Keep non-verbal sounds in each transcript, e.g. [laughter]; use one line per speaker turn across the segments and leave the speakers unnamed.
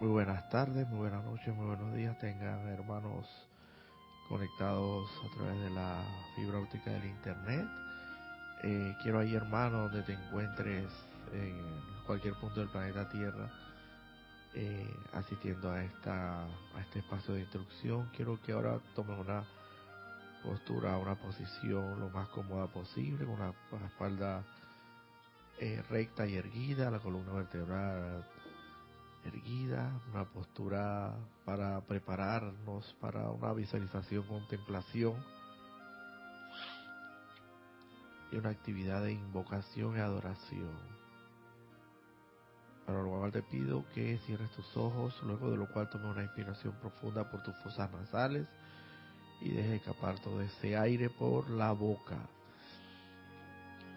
Muy buenas tardes, muy buenas noches, muy buenos días. Tengan hermanos conectados a través de la fibra óptica del Internet. Eh, quiero ahí, hermano, donde te encuentres en cualquier punto del planeta Tierra, eh, asistiendo a, esta, a este espacio de instrucción. Quiero que ahora tomes una postura, una posición lo más cómoda posible, con una espalda eh, recta y erguida, la columna vertebral erguida, una postura para prepararnos para una visualización, contemplación y una actividad de invocación y adoración. Para lo cual te pido que cierres tus ojos, luego de lo cual tomes una inspiración profunda por tus fosas nasales y dejes escapar todo ese aire por la boca.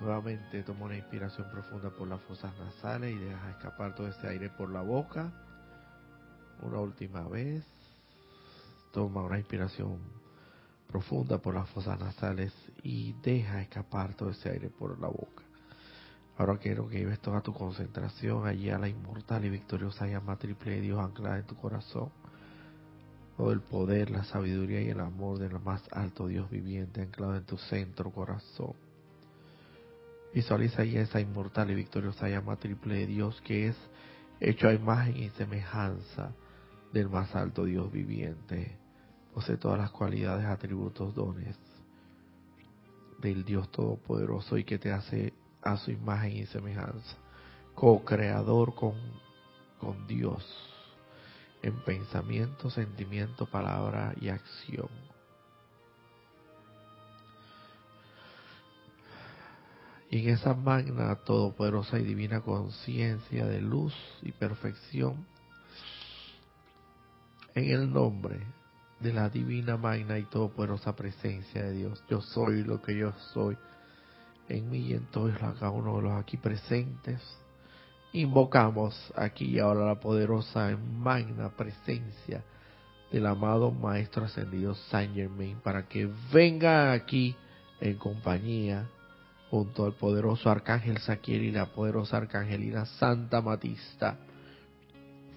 Nuevamente toma una inspiración profunda por las fosas nasales y deja escapar todo ese aire por la boca. Una última vez. Toma una inspiración profunda por las fosas nasales y deja escapar todo ese aire por la boca. Ahora quiero que lleves toda tu concentración allí a la inmortal y victoriosa llama triple de Dios anclada en tu corazón. Todo el poder, la sabiduría y el amor del más alto Dios viviente anclado en tu centro corazón Visualiza ahí esa inmortal y victoriosa llama triple de Dios que es hecho a imagen y semejanza del más alto Dios viviente. Posee todas las cualidades, atributos, dones del Dios Todopoderoso y que te hace a su imagen y semejanza. Co-creador con, con Dios en pensamiento, sentimiento, palabra y acción Y en esa magna, todopoderosa y divina conciencia de luz y perfección, en el nombre de la divina, magna y todopoderosa presencia de Dios, yo soy lo que yo soy en mí y en todos cada uno de los aquí presentes. Invocamos aquí y ahora la poderosa y magna presencia del amado Maestro Ascendido Saint Germain para que venga aquí en compañía junto al poderoso arcángel Saquiel y la poderosa arcangelina Santa Matista.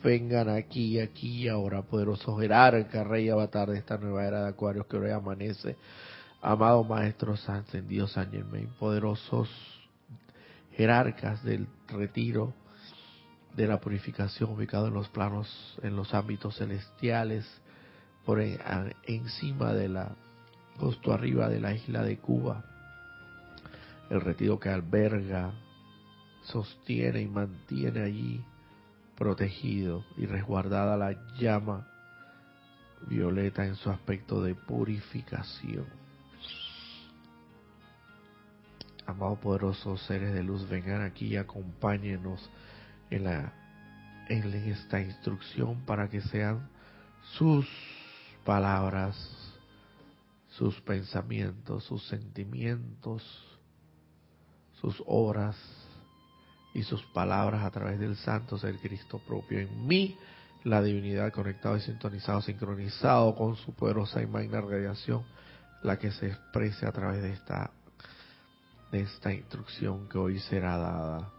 Vengan aquí, aquí y ahora, poderoso jerarca, rey avatar de esta nueva era de Acuarios que hoy amanece. Amado Maestro Ascendido San Germain, poderosos jerarcas del retiro de la purificación ubicado en los planos, en los ámbitos celestiales, por encima de la, justo arriba de la isla de Cuba, el retiro que alberga, sostiene y mantiene allí protegido y resguardada la llama violeta en su aspecto de purificación. Amados poderosos seres de luz, vengan aquí y acompáñenos en, la, en esta instrucción para que sean sus palabras, sus pensamientos, sus sentimientos, sus obras y sus palabras a través del Santo Ser Cristo propio en mí, la divinidad conectado y sintonizado, sincronizado con su poderosa y magna radiación, la que se exprese a través de esta, de esta instrucción que hoy será dada.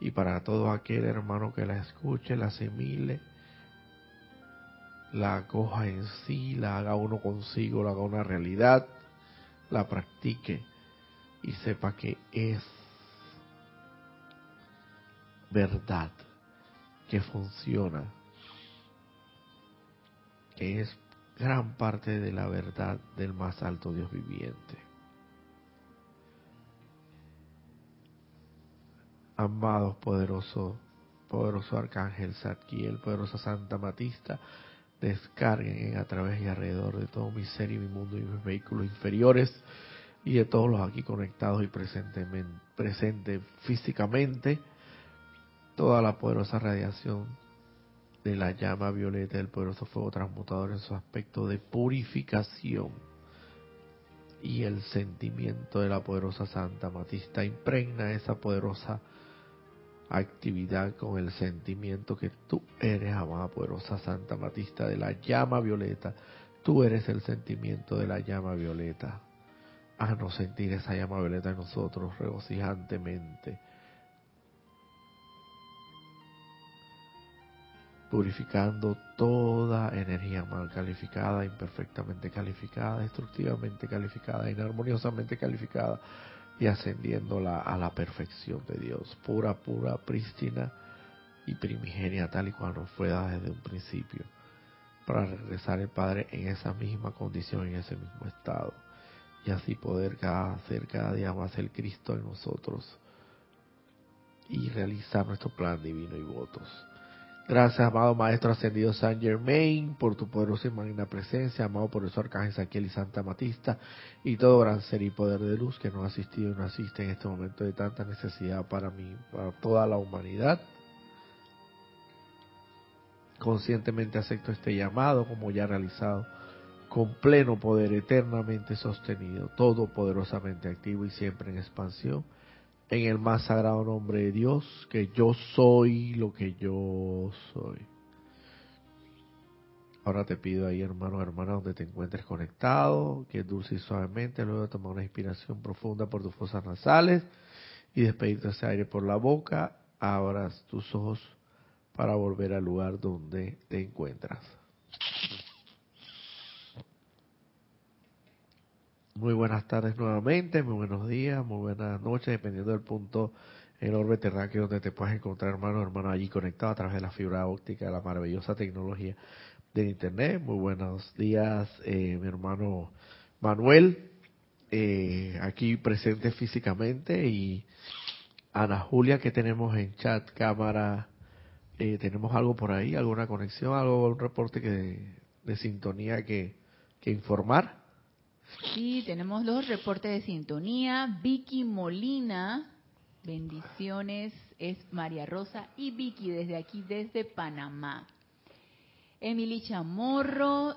Y para todo aquel hermano que la escuche, la asimile, la acoja en sí, la haga uno consigo, la haga una realidad, la practique y sepa que es verdad, que funciona, que es gran parte de la verdad del más alto Dios viviente. Amados poderoso, poderoso Arcángel Zadkiel, poderosa Santa Matista, descarguen a través y alrededor de todo mi ser y mi mundo y mis vehículos inferiores y de todos los aquí conectados y presentes físicamente, toda la poderosa radiación de la llama violeta del poderoso fuego transmutador en su aspecto de purificación y el sentimiento de la poderosa Santa Matista impregna esa poderosa actividad con el sentimiento que tú eres, amada poderosa Santa Matista de la llama violeta. Tú eres el sentimiento de la llama violeta no sentir esa llama violeta en nosotros regocijantemente. purificando toda energía mal calificada, imperfectamente calificada, destructivamente calificada, inarmoniosamente calificada y ascendiéndola a la perfección de Dios, pura, pura, prístina y primigenia, tal y cual nos fue dada desde un principio, para regresar el Padre en esa misma condición, en ese mismo estado, y así poder hacer cada día más el Cristo en nosotros y realizar nuestro plan divino y votos. Gracias, amado Maestro Ascendido San Germain, por tu poderosa y magna presencia, amado por eso Arcángel Saquiel y Santa Matista, y todo gran ser y poder de luz que nos ha asistido y nos asiste en este momento de tanta necesidad para mí, para toda la humanidad. Conscientemente acepto este llamado como ya realizado, con pleno poder eternamente sostenido, todo poderosamente activo y siempre en expansión en el más sagrado nombre de Dios, que yo soy lo que yo soy. Ahora te pido ahí, hermano, hermana, donde te encuentres conectado, que dulce y suavemente, luego de tomar una inspiración profunda por tus fosas nasales y despedirte ese aire por la boca, abras tus ojos para volver al lugar donde te encuentras. Muy buenas tardes nuevamente, muy buenos días, muy buenas noches, dependiendo del punto en el orbe terráqueo donde te puedas encontrar, hermano, hermano, allí conectado a través de la fibra óptica, la maravillosa tecnología del Internet. Muy buenos días, eh, mi hermano Manuel, eh, aquí presente físicamente, y Ana Julia, que tenemos en chat, cámara, eh, tenemos algo por ahí, alguna conexión, algo, un reporte que, de sintonía que, que informar.
Sí, tenemos los reportes de sintonía. Vicky Molina, bendiciones, es María Rosa y Vicky desde aquí, desde Panamá. Emily Chamorro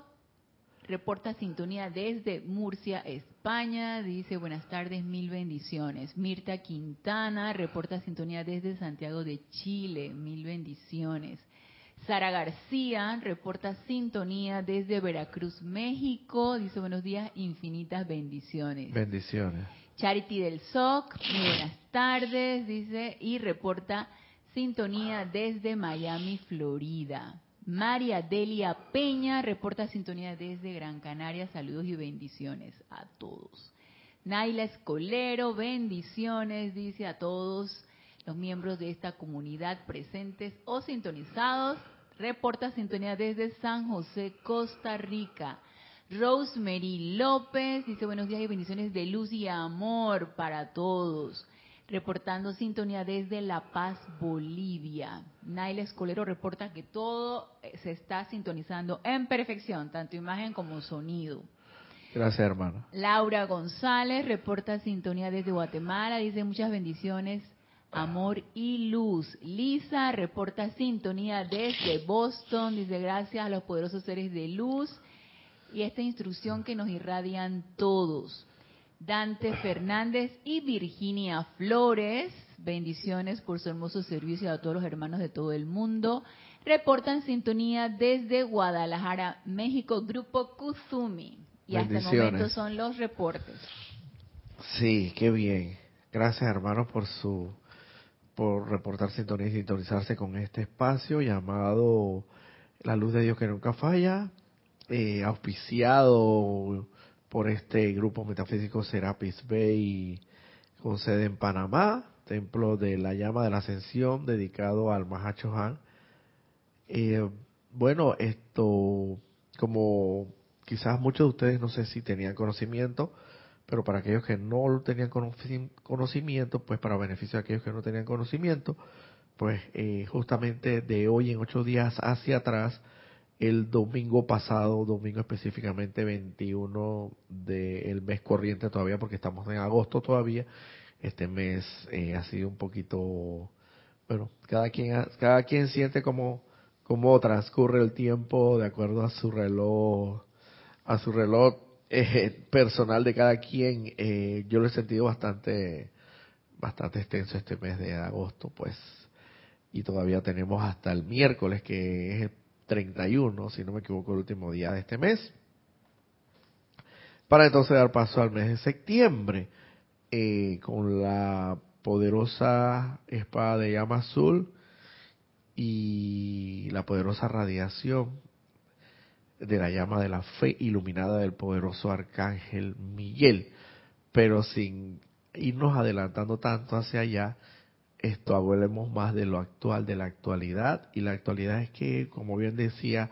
reporta sintonía desde Murcia, España. Dice buenas tardes, mil bendiciones. Mirta Quintana reporta sintonía desde Santiago de Chile, mil bendiciones. Sara García reporta sintonía desde Veracruz, México. Dice buenos días, infinitas bendiciones.
Bendiciones.
Charity del SOC, muy buenas tardes, dice, y reporta sintonía desde Miami, Florida. María Delia Peña reporta sintonía desde Gran Canaria. Saludos y bendiciones a todos. Naila Escolero, bendiciones, dice a todos los miembros de esta comunidad presentes o sintonizados. Reporta sintonía desde San José, Costa Rica. Rosemary López dice buenos días y bendiciones de luz y amor para todos. Reportando sintonía desde La Paz, Bolivia. Naila Escolero reporta que todo se está sintonizando en perfección, tanto imagen como sonido.
Gracias, hermano.
Laura González reporta sintonía desde Guatemala. Dice muchas bendiciones amor y luz. Lisa reporta sintonía desde Boston. Dice gracias a los poderosos seres de luz y esta instrucción que nos irradian todos. Dante Fernández y Virginia Flores, bendiciones por su hermoso servicio a todos los hermanos de todo el mundo. Reportan sintonía desde Guadalajara, México, Grupo Kuzumi. Y hasta el momento son los reportes.
Sí, qué bien. Gracias hermanos por su por reportar sintonía y sintonizarse con este espacio llamado La Luz de Dios que nunca falla, eh, auspiciado por este grupo metafísico Serapis Bay con sede en Panamá, templo de la llama de la ascensión dedicado al Mahacho Han. Eh, bueno, esto, como quizás muchos de ustedes no sé si tenían conocimiento, pero para aquellos que no tenían conocimiento, pues para beneficio de aquellos que no tenían conocimiento, pues eh, justamente de hoy en ocho días hacia atrás, el domingo pasado, domingo específicamente 21 del mes corriente todavía, porque estamos en agosto todavía, este mes eh, ha sido un poquito, bueno, cada quien, cada quien siente como, como transcurre el tiempo de acuerdo a su reloj, a su reloj eh, personal de cada quien, eh, yo lo he sentido bastante, bastante extenso este mes de agosto, pues, y todavía tenemos hasta el miércoles, que es el 31, si no me equivoco, el último día de este mes, para entonces dar paso al mes de septiembre, eh, con la poderosa espada de llama azul y y la poderosa radiación de la llama de la fe iluminada del poderoso arcángel Miguel. Pero sin irnos adelantando tanto hacia allá, esto hablemos más de lo actual, de la actualidad. Y la actualidad es que, como bien decía,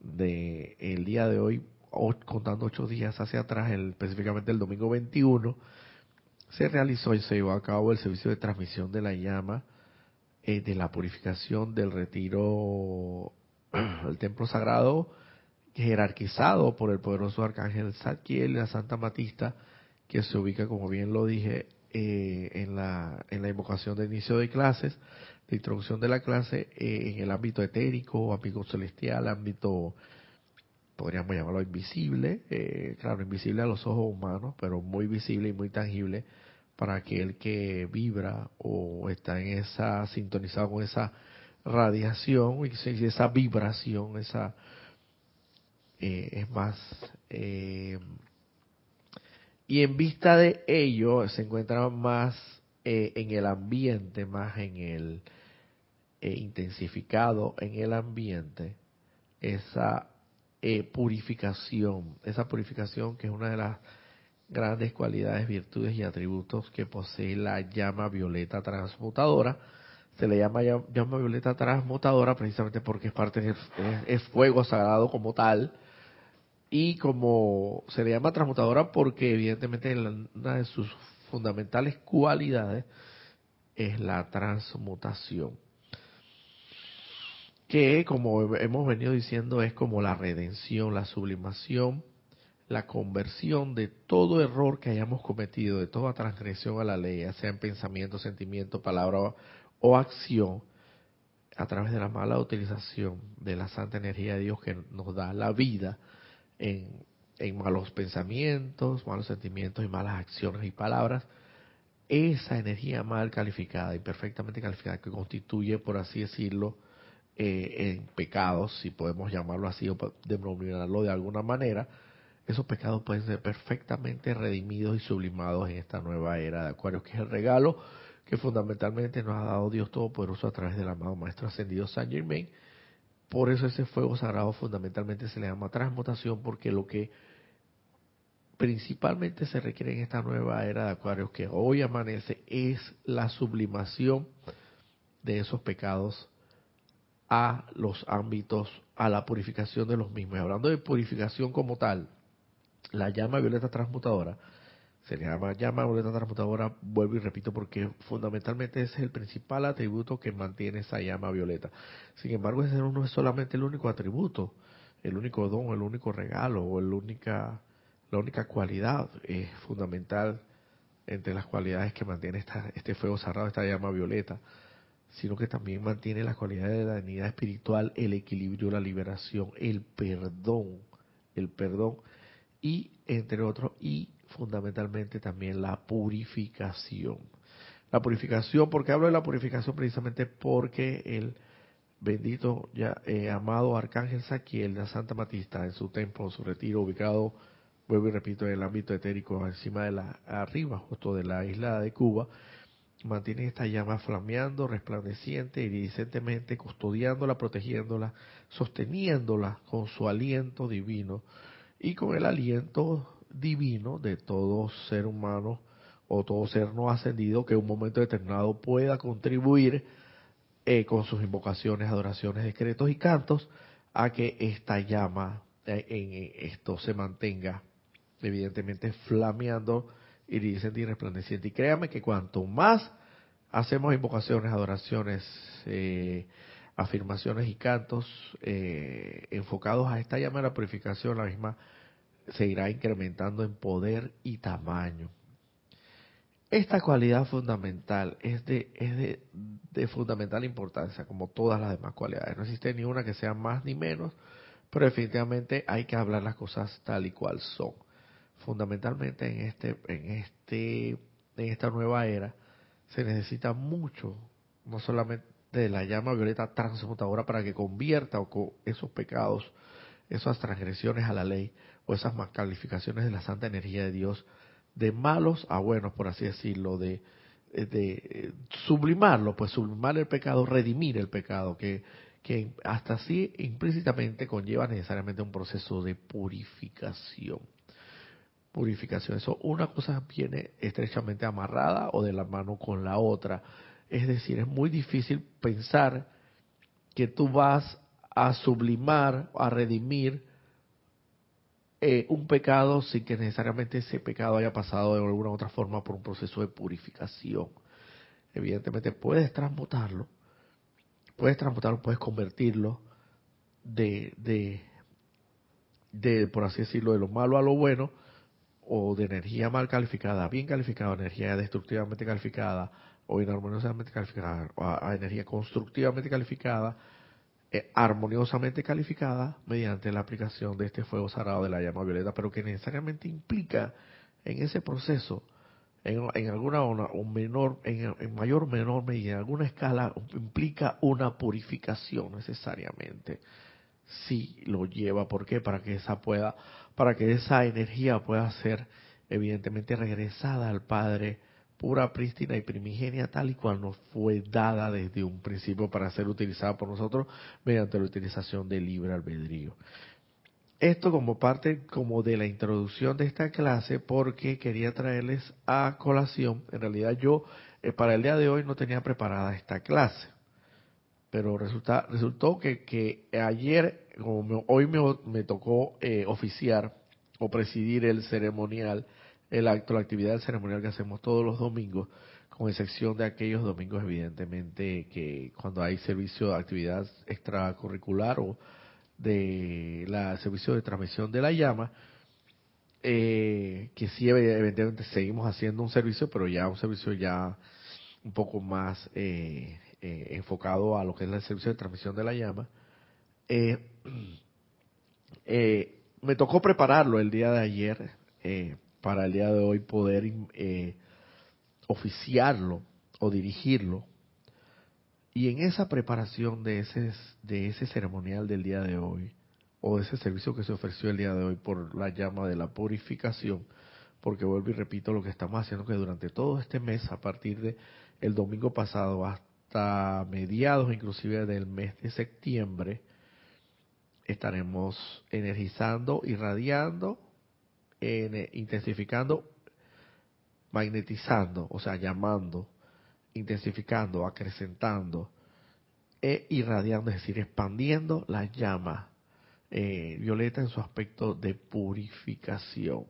de el día de hoy, contando ocho días hacia atrás, el, específicamente el domingo 21, se realizó y se llevó a cabo el servicio de transmisión de la llama eh, de la purificación del retiro [clears throat] del templo sagrado jerarquizado por el poderoso arcángel Zadkiel la Santa Matista, que se ubica, como bien lo dije, eh, en, la, en la invocación de inicio de clases, de introducción de la clase, eh, en el ámbito etérico, ámbito celestial, ámbito, podríamos llamarlo invisible, eh, claro, invisible a los ojos humanos, pero muy visible y muy tangible para aquel que vibra o está en esa, sintonizado con esa radiación esa vibración, esa eh, es más eh, y en vista de ello se encuentra más eh, en el ambiente más en el intensificado en el ambiente esa purificación esa purificación que es una de las grandes cualidades virtudes y atributos que posee la llama violeta transmutadora. Se le llama llama violeta transmutadora precisamente porque es parte del es fuego sagrado como tal y como se le llama transmutadora porque evidentemente una de sus fundamentales cualidades es la transmutación. Que como hemos venido diciendo es como la redención, la sublimación, la conversión de todo error que hayamos cometido, de toda transgresión a la ley, sea en pensamiento, sentimiento, palabra o acción, a través de la mala utilización de la santa energía de Dios que nos da la vida, en, malos pensamientos, malos sentimientos y malas acciones y palabras, esa energía mal calificada, imperfectamente calificada, que constituye, por así decirlo, eh, en pecados, si podemos llamarlo así o denominarlo de alguna manera, esos pecados pueden ser perfectamente redimidos y sublimados en esta nueva era de Acuario, que es el regalo que fundamentalmente nos ha dado Dios Todopoderoso a través del amado Maestro Ascendido San Germain, por eso ese fuego sagrado fundamentalmente se le llama transmutación, porque lo que principalmente se requiere en esta nueva era de Acuarios que hoy amanece es la sublimación de esos pecados a los ámbitos, a la purificación de los mismos. Hablando de purificación como tal, la llama violeta transmutadora se le llama llama boleta transmutadora, vuelvo y repito, porque fundamentalmente ese es el principal atributo que mantiene esa llama violeta. Sin embargo, ese no es solamente el único atributo, el único don, el único regalo o el única, la única cualidad es fundamental entre las cualidades que mantiene esta, este fuego cerrado, esta llama violeta, sino que también mantiene las cualidades de la dignidad espiritual, el equilibrio, la liberación, el perdón, el perdón y entre otros, y fundamentalmente también la purificación. La purificación, ¿por qué hablo de la purificación? Precisamente porque el bendito, ya eh, amado Arcángel Saquiel, la Santa Matista, en su templo, en su retiro, ubicado, vuelvo y repito, en el ámbito etérico, encima de la, arriba, justo de la isla de Cuba, mantiene esta llama flameando, resplandeciente, iridicentemente, custodiándola, protegiéndola, sosteniéndola con su aliento divino y con el aliento divino de todo ser humano o todo ser no ascendido que en un momento determinado pueda contribuir eh, con sus invocaciones, adoraciones, decretos y cantos a que esta llama eh, en esto se mantenga evidentemente flameando, iridiscente y resplandeciente. Y créame que cuanto más hacemos invocaciones, adoraciones, eh, afirmaciones y cantos enfocados a esta llama de la purificación, la misma se irá incrementando en poder y tamaño. Esta cualidad fundamental es de, es de, fundamental importancia, como todas las demás cualidades. No existe ni una que sea más ni menos, pero definitivamente hay que hablar las cosas tal y cual son. Fundamentalmente en este, en este, en esta nueva era se necesita mucho, no solamente de la llama violeta transmutadora para que convierta esos pecados, esas transgresiones a la ley, o esas calificaciones de la santa energía de Dios de malos a buenos, por así decirlo, de, de sublimarlo, pues sublimar el pecado, redimir el pecado, que, que hasta así implícitamente conlleva necesariamente un proceso de purificación. Purificación, eso una cosa viene estrechamente amarrada o de la mano con la otra. Es decir, es muy difícil pensar que tú vas a sublimar, a redimir eh, un pecado sin que necesariamente ese pecado haya pasado de alguna otra forma por un proceso de purificación. Evidentemente puedes transmutarlo, puedes transmutarlo, puedes convertirlo de, de, de, por así decirlo, de lo malo a lo bueno, o de energía mal calificada, bien calificada, energía destructivamente calificada, o inarmoniosamente calificada, a, energía constructivamente calificada, eh, armoniosamente calificada mediante la aplicación de este fuego sagrado de la llama violeta, pero que necesariamente implica en ese proceso en, alguna un menor, en, mayor o menor medida, en alguna escala, implica una purificación necesariamente. Sí lo lleva, ¿por qué? Para que esa pueda, para que esa energía pueda ser evidentemente regresada al Padre pura, prístina y primigenia tal y cual nos fue dada desde un principio para ser utilizada por nosotros mediante la utilización del libre albedrío. Esto como parte como de la introducción de esta clase porque quería traerles a colación, en realidad yo eh, para el día de hoy no tenía preparada esta clase, pero resulta, resultó que, que ayer, como hoy me, me tocó eh, oficiar o presidir el ceremonial, el acto, la actividad ceremonial que hacemos todos los domingos, con excepción de aquellos domingos evidentemente que cuando hay servicio de actividad extracurricular o de la servicio de transmisión de la llama, eh, que sí evidentemente seguimos haciendo un servicio, pero ya un servicio ya un poco más eh, eh, enfocado a lo que es el servicio de transmisión de la llama. [clears throat] me tocó prepararlo el día de ayer para el día de hoy poder oficiarlo o dirigirlo. Y en esa preparación de ese, de ese ceremonial del día de hoy, o de ese servicio que se ofreció el día de hoy por la llama de la purificación, porque vuelvo y repito lo que estamos haciendo, que durante todo este mes, a partir de el domingo pasado hasta mediados inclusive del mes de septiembre, estaremos energizando, irradiando, intensificando, magnetizando, o sea, llamando intensificando, acrecentando e irradiando, es decir, expandiendo la llama eh, violeta en su aspecto de purificación.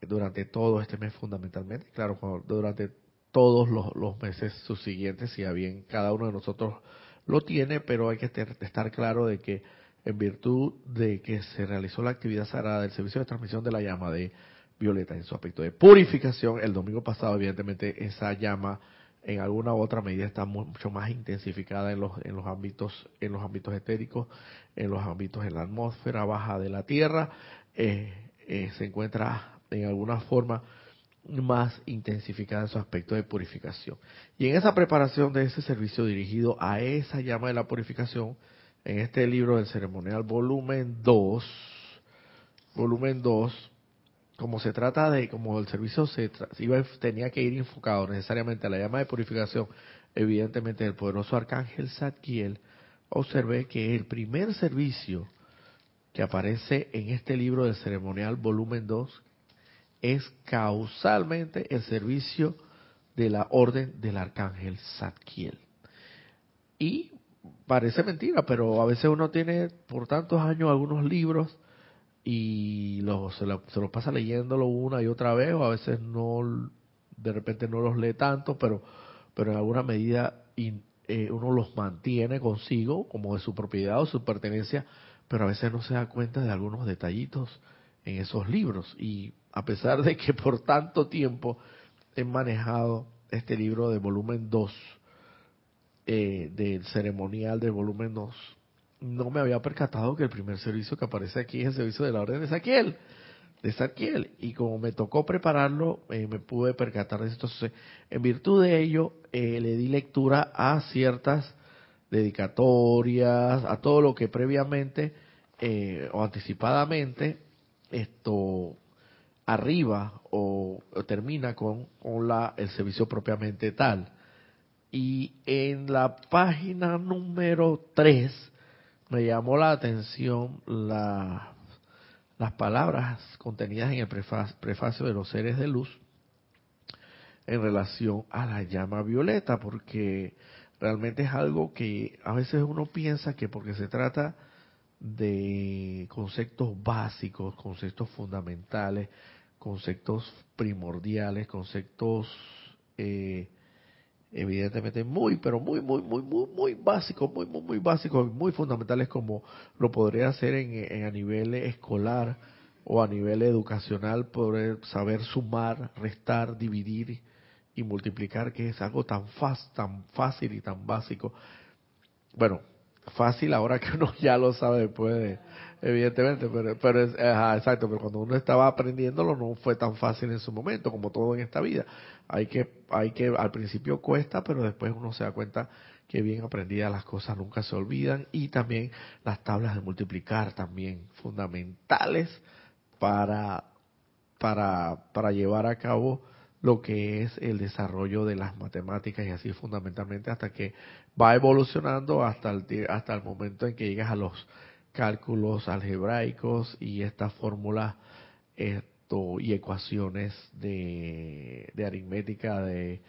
Durante todo este mes fundamentalmente, claro, durante todos los, meses subsiguientes, si bien cada uno de nosotros lo tiene, pero hay que estar claro de que en virtud de que se realizó la actividad sagrada del servicio de transmisión de la llama de violeta en su aspecto de purificación. El domingo pasado, evidentemente, esa llama en alguna u otra medida está mucho más intensificada en los, en los ámbitos, en los ámbitos etéricos, en los ámbitos en la atmósfera baja de la Tierra, eh, eh, se encuentra en alguna forma más intensificada en su aspecto de purificación. Y en esa preparación de ese servicio dirigido a esa llama de la purificación, en este libro del ceremonial volumen 2, volumen 2, como se trata de, como el servicio se iba, tenía que ir enfocado necesariamente a la llama de purificación, evidentemente del poderoso arcángel Zadkiel, observé que el primer servicio que aparece en este libro del ceremonial volumen 2 es causalmente el servicio de la orden del arcángel Zadkiel. Y parece mentira, pero a veces uno tiene por tantos años algunos libros y se, los pasa leyéndolo una y otra vez o a veces no de repente no los lee tanto pero pero en alguna medida eh, uno los mantiene consigo como de su propiedad o su pertenencia pero a veces no se da cuenta de algunos detallitos en esos libros. Y a pesar de que por tanto tiempo he manejado este libro de volumen 2 eh, del ceremonial de volumen 2 no me había percatado que el primer servicio que aparece aquí es el servicio de la orden de Saquiel, de Saquiel, y como me tocó prepararlo, eh, me pude percatar de esto. Entonces, en virtud de ello, eh, le di lectura a ciertas dedicatorias, a todo lo que previamente eh, o anticipadamente esto arriba o, termina con, con la, el servicio propiamente tal. Y en la página número 3 me llamó la atención la, las palabras contenidas en el prefacio de los seres de luz en relación a la llama violeta, porque realmente es algo que a veces uno piensa que porque se trata de conceptos básicos, conceptos fundamentales, conceptos primordiales, conceptos eh, evidentemente muy, pero muy, muy, muy, muy, muy básicos, muy, muy, muy básicos, muy fundamentales como lo podría hacer en, a nivel escolar o a nivel educacional, poder saber sumar, restar, dividir y multiplicar, que es algo tan, fácil, tan fácil y tan básico. Bueno, fácil ahora que uno [laughs] ya lo sabe después de, evidentemente, pero, pero es, exacto, pero cuando uno estaba aprendiéndolo no fue tan fácil en su momento, como todo en esta vida. Hay que, hay que, al principio cuesta, pero después uno se da cuenta que bien aprendidas las cosas nunca se olvidan y también las tablas de multiplicar también fundamentales para, para, para llevar a cabo lo que es el desarrollo de las matemáticas y así fundamentalmente hasta que va evolucionando hasta el, hasta el momento en que llegas a los cálculos algebraicos y estas fórmulas esto, y ecuaciones de, de aritmética de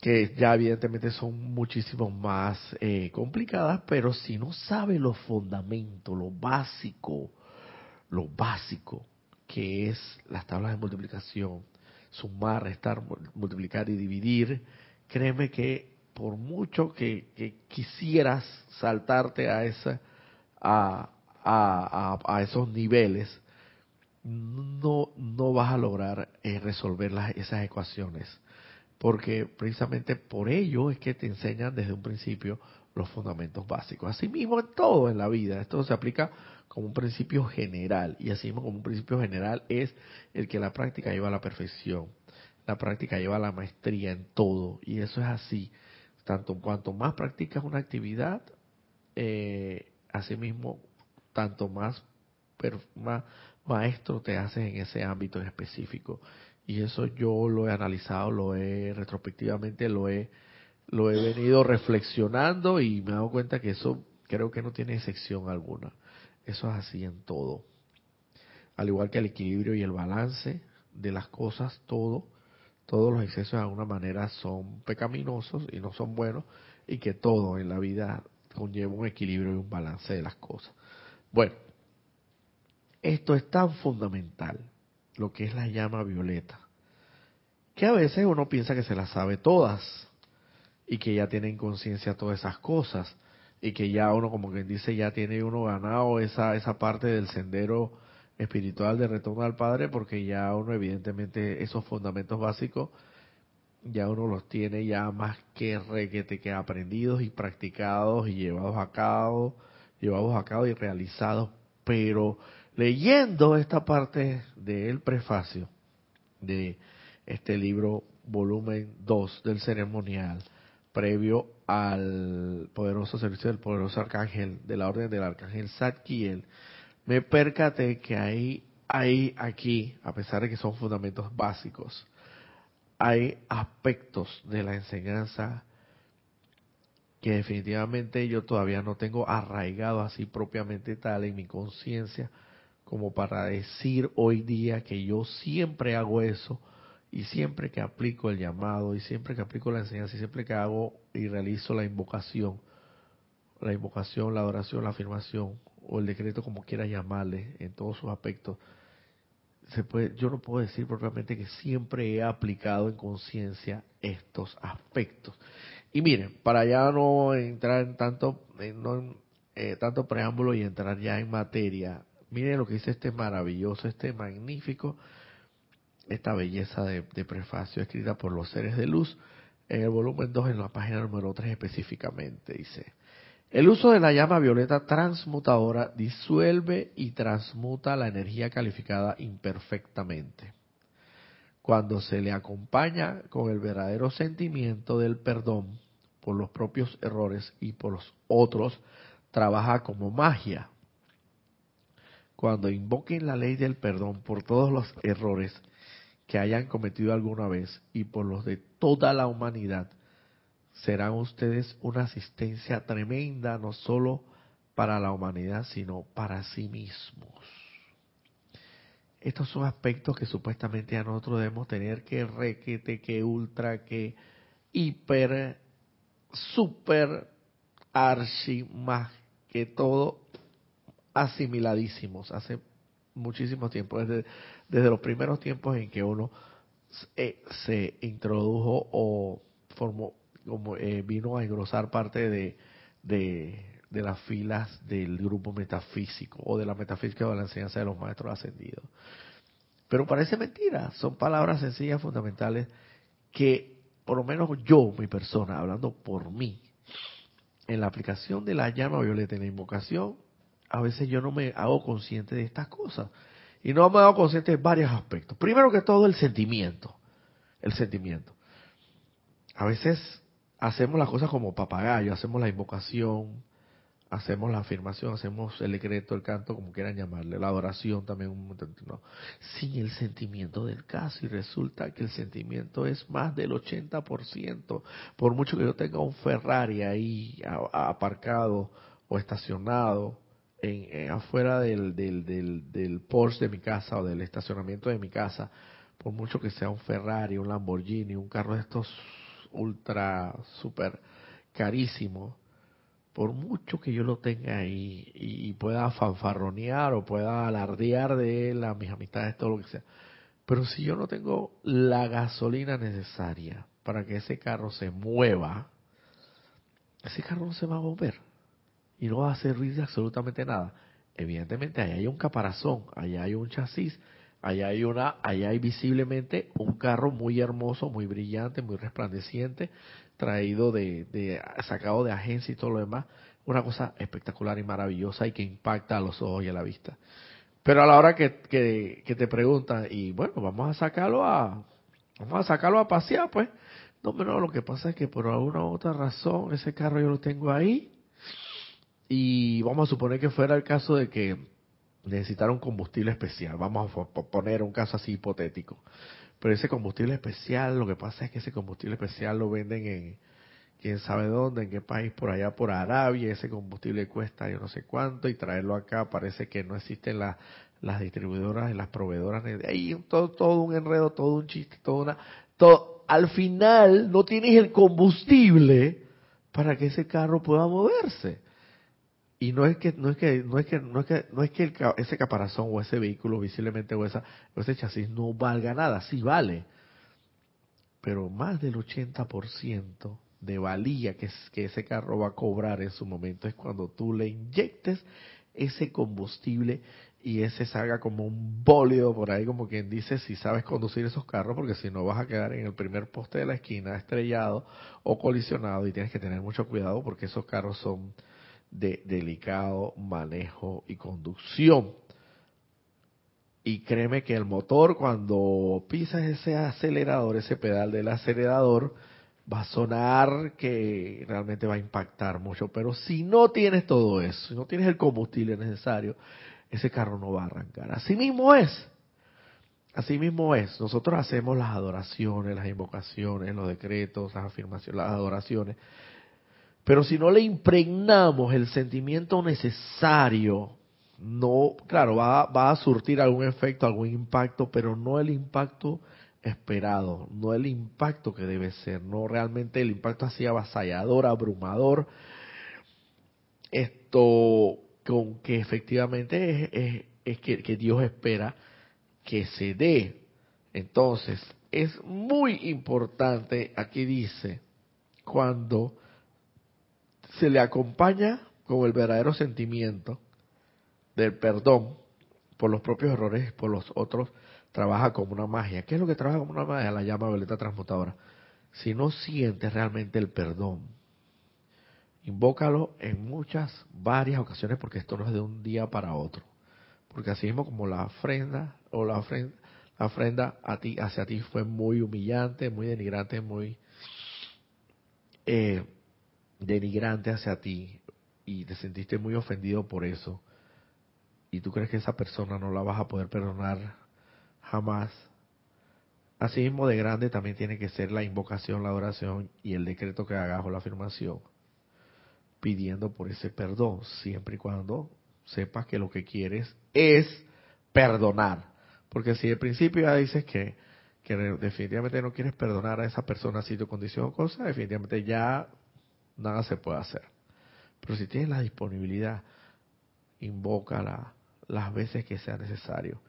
que ya evidentemente son muchísimo más eh, complicadas, pero si no sabe los fundamentos, lo básico, lo básico que es las tablas de multiplicación, sumar, restar, multiplicar y dividir, créeme que por mucho que, quisieras saltarte a esa a, a, esos niveles, no, no vas a lograr eh, resolver las, esas ecuaciones. Porque precisamente por ello es que te enseñan desde un principio los fundamentos básicos. Asimismo en todo en la vida. Esto se aplica como un principio general. Y así como un principio general es el que la práctica lleva a la perfección. La práctica lleva a la maestría en todo. Y eso es así. Tanto cuanto más practicas una actividad, eh, asimismo, tanto más, maestro te haces en ese ámbito específico. Y eso yo lo he analizado, lo he retrospectivamente, lo he, lo he venido reflexionando y me he dado cuenta que eso creo que no tiene excepción alguna. Eso es así en todo. Al igual que el equilibrio y el balance de las cosas, todo, todos los excesos de alguna manera son pecaminosos y no son buenos y que todo en la vida conlleva un equilibrio y un balance de las cosas. Bueno, esto es tan fundamental, lo que es la llama violeta, que a veces uno piensa que se las sabe todas y que ya tienen conciencia todas esas cosas y que ya uno, como quien dice, ya tiene uno ganado esa, esa parte del sendero espiritual de retorno al Padre, porque ya uno evidentemente esos fundamentos básicos, ya uno los tiene ya más que requete que aprendidos y practicados y llevados a cabo, llevados a cabo y realizados, pero leyendo esta parte del prefacio de este libro, volumen 2 del ceremonial, previo al poderoso servicio del poderoso arcángel, de la orden del arcángel Zadkiel, me percaté que hay, hay aquí, a pesar de que son fundamentos básicos, hay aspectos de la enseñanza que definitivamente yo todavía no tengo arraigado así propiamente tal en mi conciencia como para decir hoy día que yo siempre hago eso y siempre que aplico el llamado, y siempre que aplico la enseñanza, y siempre que hago y realizo la invocación, la invocación, la adoración, la afirmación, o el decreto como quiera llamarle, en todos sus aspectos, se puede, yo no puedo decir propiamente que siempre he aplicado en conciencia estos aspectos. Y miren, para ya no entrar en tanto, en, eh, tanto preámbulo y entrar ya en materia, miren lo que dice este maravilloso, este magnífico esta belleza de, prefacio escrita por los seres de luz en el volumen 2 en la página número 3 específicamente. Dice, el uso de la llama violeta transmutadora disuelve y transmuta la energía calificada imperfectamente. Cuando se le acompaña con el verdadero sentimiento del perdón por los propios errores y por los otros, trabaja como magia. Cuando invoquen la ley del perdón por todos los errores que hayan cometido alguna vez y por los de toda la humanidad, serán ustedes una asistencia tremenda, no solo para la humanidad, sino para sí mismos. Estos son aspectos que supuestamente a nosotros debemos tener que requete, que ultra, que hiper, super, archi, más que todo, asimiladísimos hace muchísimo tiempo, desde, desde los primeros tiempos en que uno se, se introdujo o formó, como eh, vino a engrosar parte de, de, de, las filas del grupo metafísico o de la metafísica de la enseñanza de los maestros ascendidos. Pero parece mentira, son palabras sencillas, fundamentales, que por lo menos yo, mi persona, hablando por mí, en la aplicación de la llama violeta, en la invocación, a veces yo no me hago consciente de estas cosas. Y no me hago consciente de varios aspectos. Primero que todo, el sentimiento. El sentimiento. A veces hacemos las cosas como papagayo, hacemos la invocación, hacemos la afirmación, hacemos el decreto, el canto, como quieran llamarle, la adoración también, no, sin el sentimiento del caso. Y resulta que el sentimiento es más del 80%. Por mucho que yo tenga un Ferrari ahí aparcado o estacionado en, afuera del, del, del, del Porsche de mi casa o del estacionamiento de mi casa, por mucho que sea un Ferrari, un Lamborghini, un carro de estos ultra, super carísimo, por mucho que yo lo tenga ahí y, pueda fanfarronear o pueda alardear de él a mis amistades, todo lo que sea, pero si yo no tengo la gasolina necesaria para que ese carro se mueva, ese carro no se va a mover y no va a servir de absolutamente nada. Evidentemente, ahí hay un caparazón, allá hay un chasis, Allá hay una, allá hay visiblemente un carro muy hermoso, muy brillante, muy resplandeciente, traído de, de, sacado de agencia y todo lo demás. Una cosa espectacular y maravillosa y que impacta a los ojos y a la vista. Pero a la hora que, que, te preguntan, y bueno, vamos a sacarlo a, vamos a sacarlo a pasear, pues. No, pero lo que pasa es que por alguna u otra razón ese carro yo lo tengo ahí y vamos a suponer que fuera el caso de que necesitar un combustible especial. Vamos a poner un caso así hipotético. Pero ese combustible especial, lo que pasa es que ese combustible especial lo venden en quién sabe dónde, en qué país, por allá por Arabia, ese combustible cuesta yo no sé cuánto y traerlo acá parece que no existen las las distribuidoras y las proveedoras. Ahí todo, todo un enredo, todo un chiste, todo una... Todo, al final no tienes el combustible para que ese carro pueda moverse. Y no es que no es que no es que no es que no es que ese caparazón o ese vehículo visiblemente o ese chasis no valga nada, sí vale. Pero más del 80% de valía que, que ese carro va a cobrar en su momento es cuando tú le inyectes ese combustible y ese salga como un bólido por ahí, como quien dice, si sabes conducir esos carros, porque si no vas a quedar en el primer poste de la esquina estrellado o colisionado y tienes que tener mucho cuidado porque esos carros son de delicado manejo y conducción. Y créeme que el motor cuando pisas ese acelerador, ese pedal del acelerador, va a sonar que realmente va a impactar mucho. Pero si no tienes todo eso, si no tienes el combustible necesario, ese carro no va a arrancar. Así mismo es. Así mismo es. Nosotros hacemos las adoraciones, las invocaciones, los decretos, las afirmaciones, las adoraciones pero si no le impregnamos el sentimiento necesario, no, claro, va, a surtir algún efecto, algún impacto, pero no el impacto esperado, no el impacto que debe ser, no realmente el impacto así avasallador, abrumador, esto con que efectivamente es, es, que, que Dios espera que se dé. Entonces, es muy importante, aquí dice, cuando se le acompaña con el verdadero sentimiento del perdón por los propios errores y por los otros, trabaja como una magia. ¿Qué es lo que trabaja como una magia? La llama violeta transmutadora. Si no sientes realmente el perdón, invócalo en muchas, varias ocasiones, porque esto no es de un día para otro. Porque así mismo como la ofrenda o la ofrenda, la ofrenda a ti, hacia ti fue muy humillante, muy denigrante, muy eh, denigrante hacia ti y te sentiste muy ofendido por eso y tú crees que esa persona no la vas a poder perdonar jamás, Asimismo de grande también tiene que ser la invocación, la adoración y el decreto que hagas o la afirmación, pidiendo por ese perdón, siempre y cuando sepas que lo que quieres es perdonar. Porque si al principio ya dices que, que definitivamente no quieres perdonar a esa persona, sitio, condición o cosa, definitivamente ya nada se puede hacer. Pero si tienes la disponibilidad, invócala las veces que sea necesario.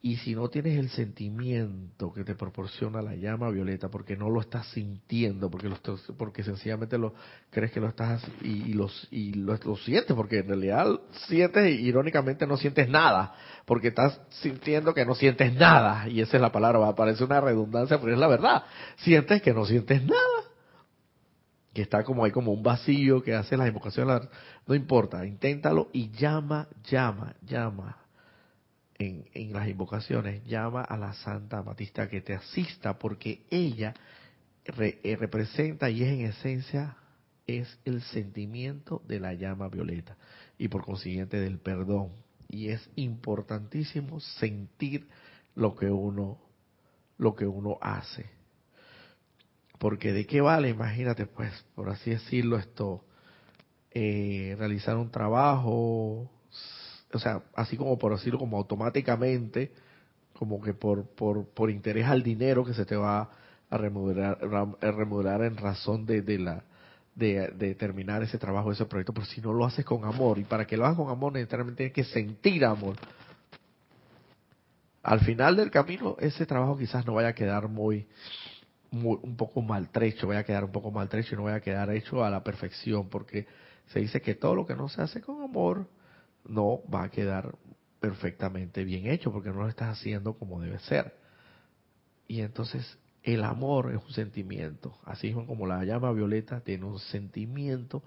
Y si no tienes el sentimiento que te proporciona la llama violeta, porque no lo estás sintiendo, porque, lo, porque sencillamente lo crees que lo estás y, los, y lo, sientes, porque en realidad sientes, irónicamente no sientes nada, porque estás sintiendo que no sientes nada, y esa es la palabra, parece una redundancia, pero es la verdad, sientes que no sientes nada, que está como ahí como un vacío que hace las invocaciones, no importa, inténtalo y llama, llama, llama en, las invocaciones, llama a la Santa Amatista que te asista porque ella eh, representa y es en esencia es el sentimiento de la llama violeta y por consiguiente del perdón. Y es importantísimo sentir lo que uno lo que uno hace. Porque de qué vale, imagínate, pues, por así decirlo, esto, eh, realizar un trabajo, o sea, así como por decirlo, como automáticamente, como que por, por, por interés al dinero que se te va a remodelar, a en razón de, de la de, terminar ese trabajo, ese proyecto, pero si no lo haces con amor, y para que lo hagas con amor necesariamente tienes que sentir amor. Al final del camino, ese trabajo quizás no vaya a quedar muy un poco maltrecho, vaya a quedar un poco maltrecho y no vaya a quedar hecho a la perfección, porque se dice que todo lo que no se hace con amor no va a quedar perfectamente bien hecho porque no lo estás haciendo como debe ser. Y entonces el amor es un sentimiento, así como la llama violeta tiene un sentimiento,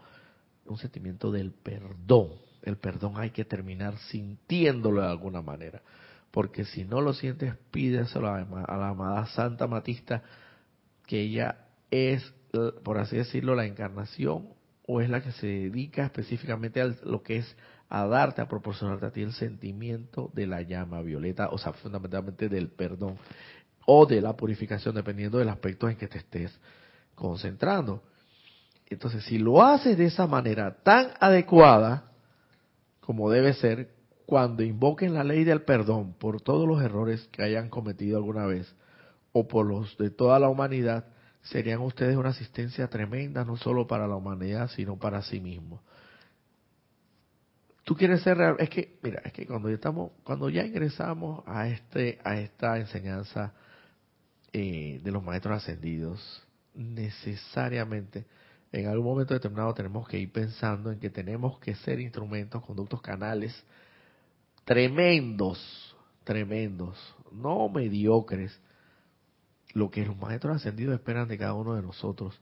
un sentimiento del perdón. El perdón hay que terminar sintiéndolo de alguna manera, porque si no lo sientes, pídeselo a la amada Santa Matista, que ella es, por así decirlo, la encarnación o es la que se dedica específicamente a lo que es a darte, a proporcionarte a ti el sentimiento de la llama violeta, o sea, fundamentalmente del perdón o de la purificación, dependiendo del aspecto en que te estés concentrando. Entonces, si lo haces de esa manera tan adecuada como debe ser, cuando invoquen la ley del perdón por todos los errores que hayan cometido alguna vez o por los de toda la humanidad, serían ustedes una asistencia tremenda no solo para la humanidad, sino para sí mismos tú quieres ser real, es que mira, es que cuando ya estamos, cuando ya ingresamos a este, a esta enseñanza eh, de los maestros ascendidos, necesariamente en algún momento determinado tenemos que ir pensando en que tenemos que ser instrumentos, conductos, canales tremendos, tremendos, no mediocres. Lo que los maestros ascendidos esperan de cada uno de nosotros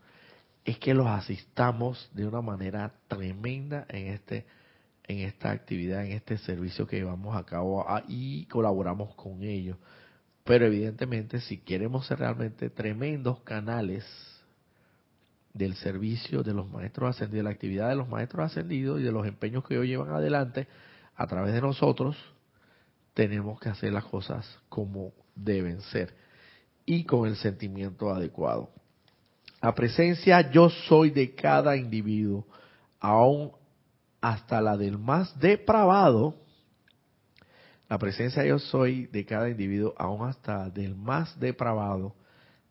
es que los asistamos de una manera tremenda en este en esta actividad, en este servicio que llevamos a cabo y colaboramos con ellos. Pero evidentemente si queremos ser realmente tremendos canales del servicio de los maestros ascendidos, de la actividad de los maestros ascendidos y de los empeños que ellos llevan adelante a través de nosotros, tenemos que hacer las cosas como deben ser y con el sentimiento adecuado. La presencia yo soy de cada individuo, aún hasta la del más depravado, la presencia yo soy de cada individuo, aún hasta del más depravado,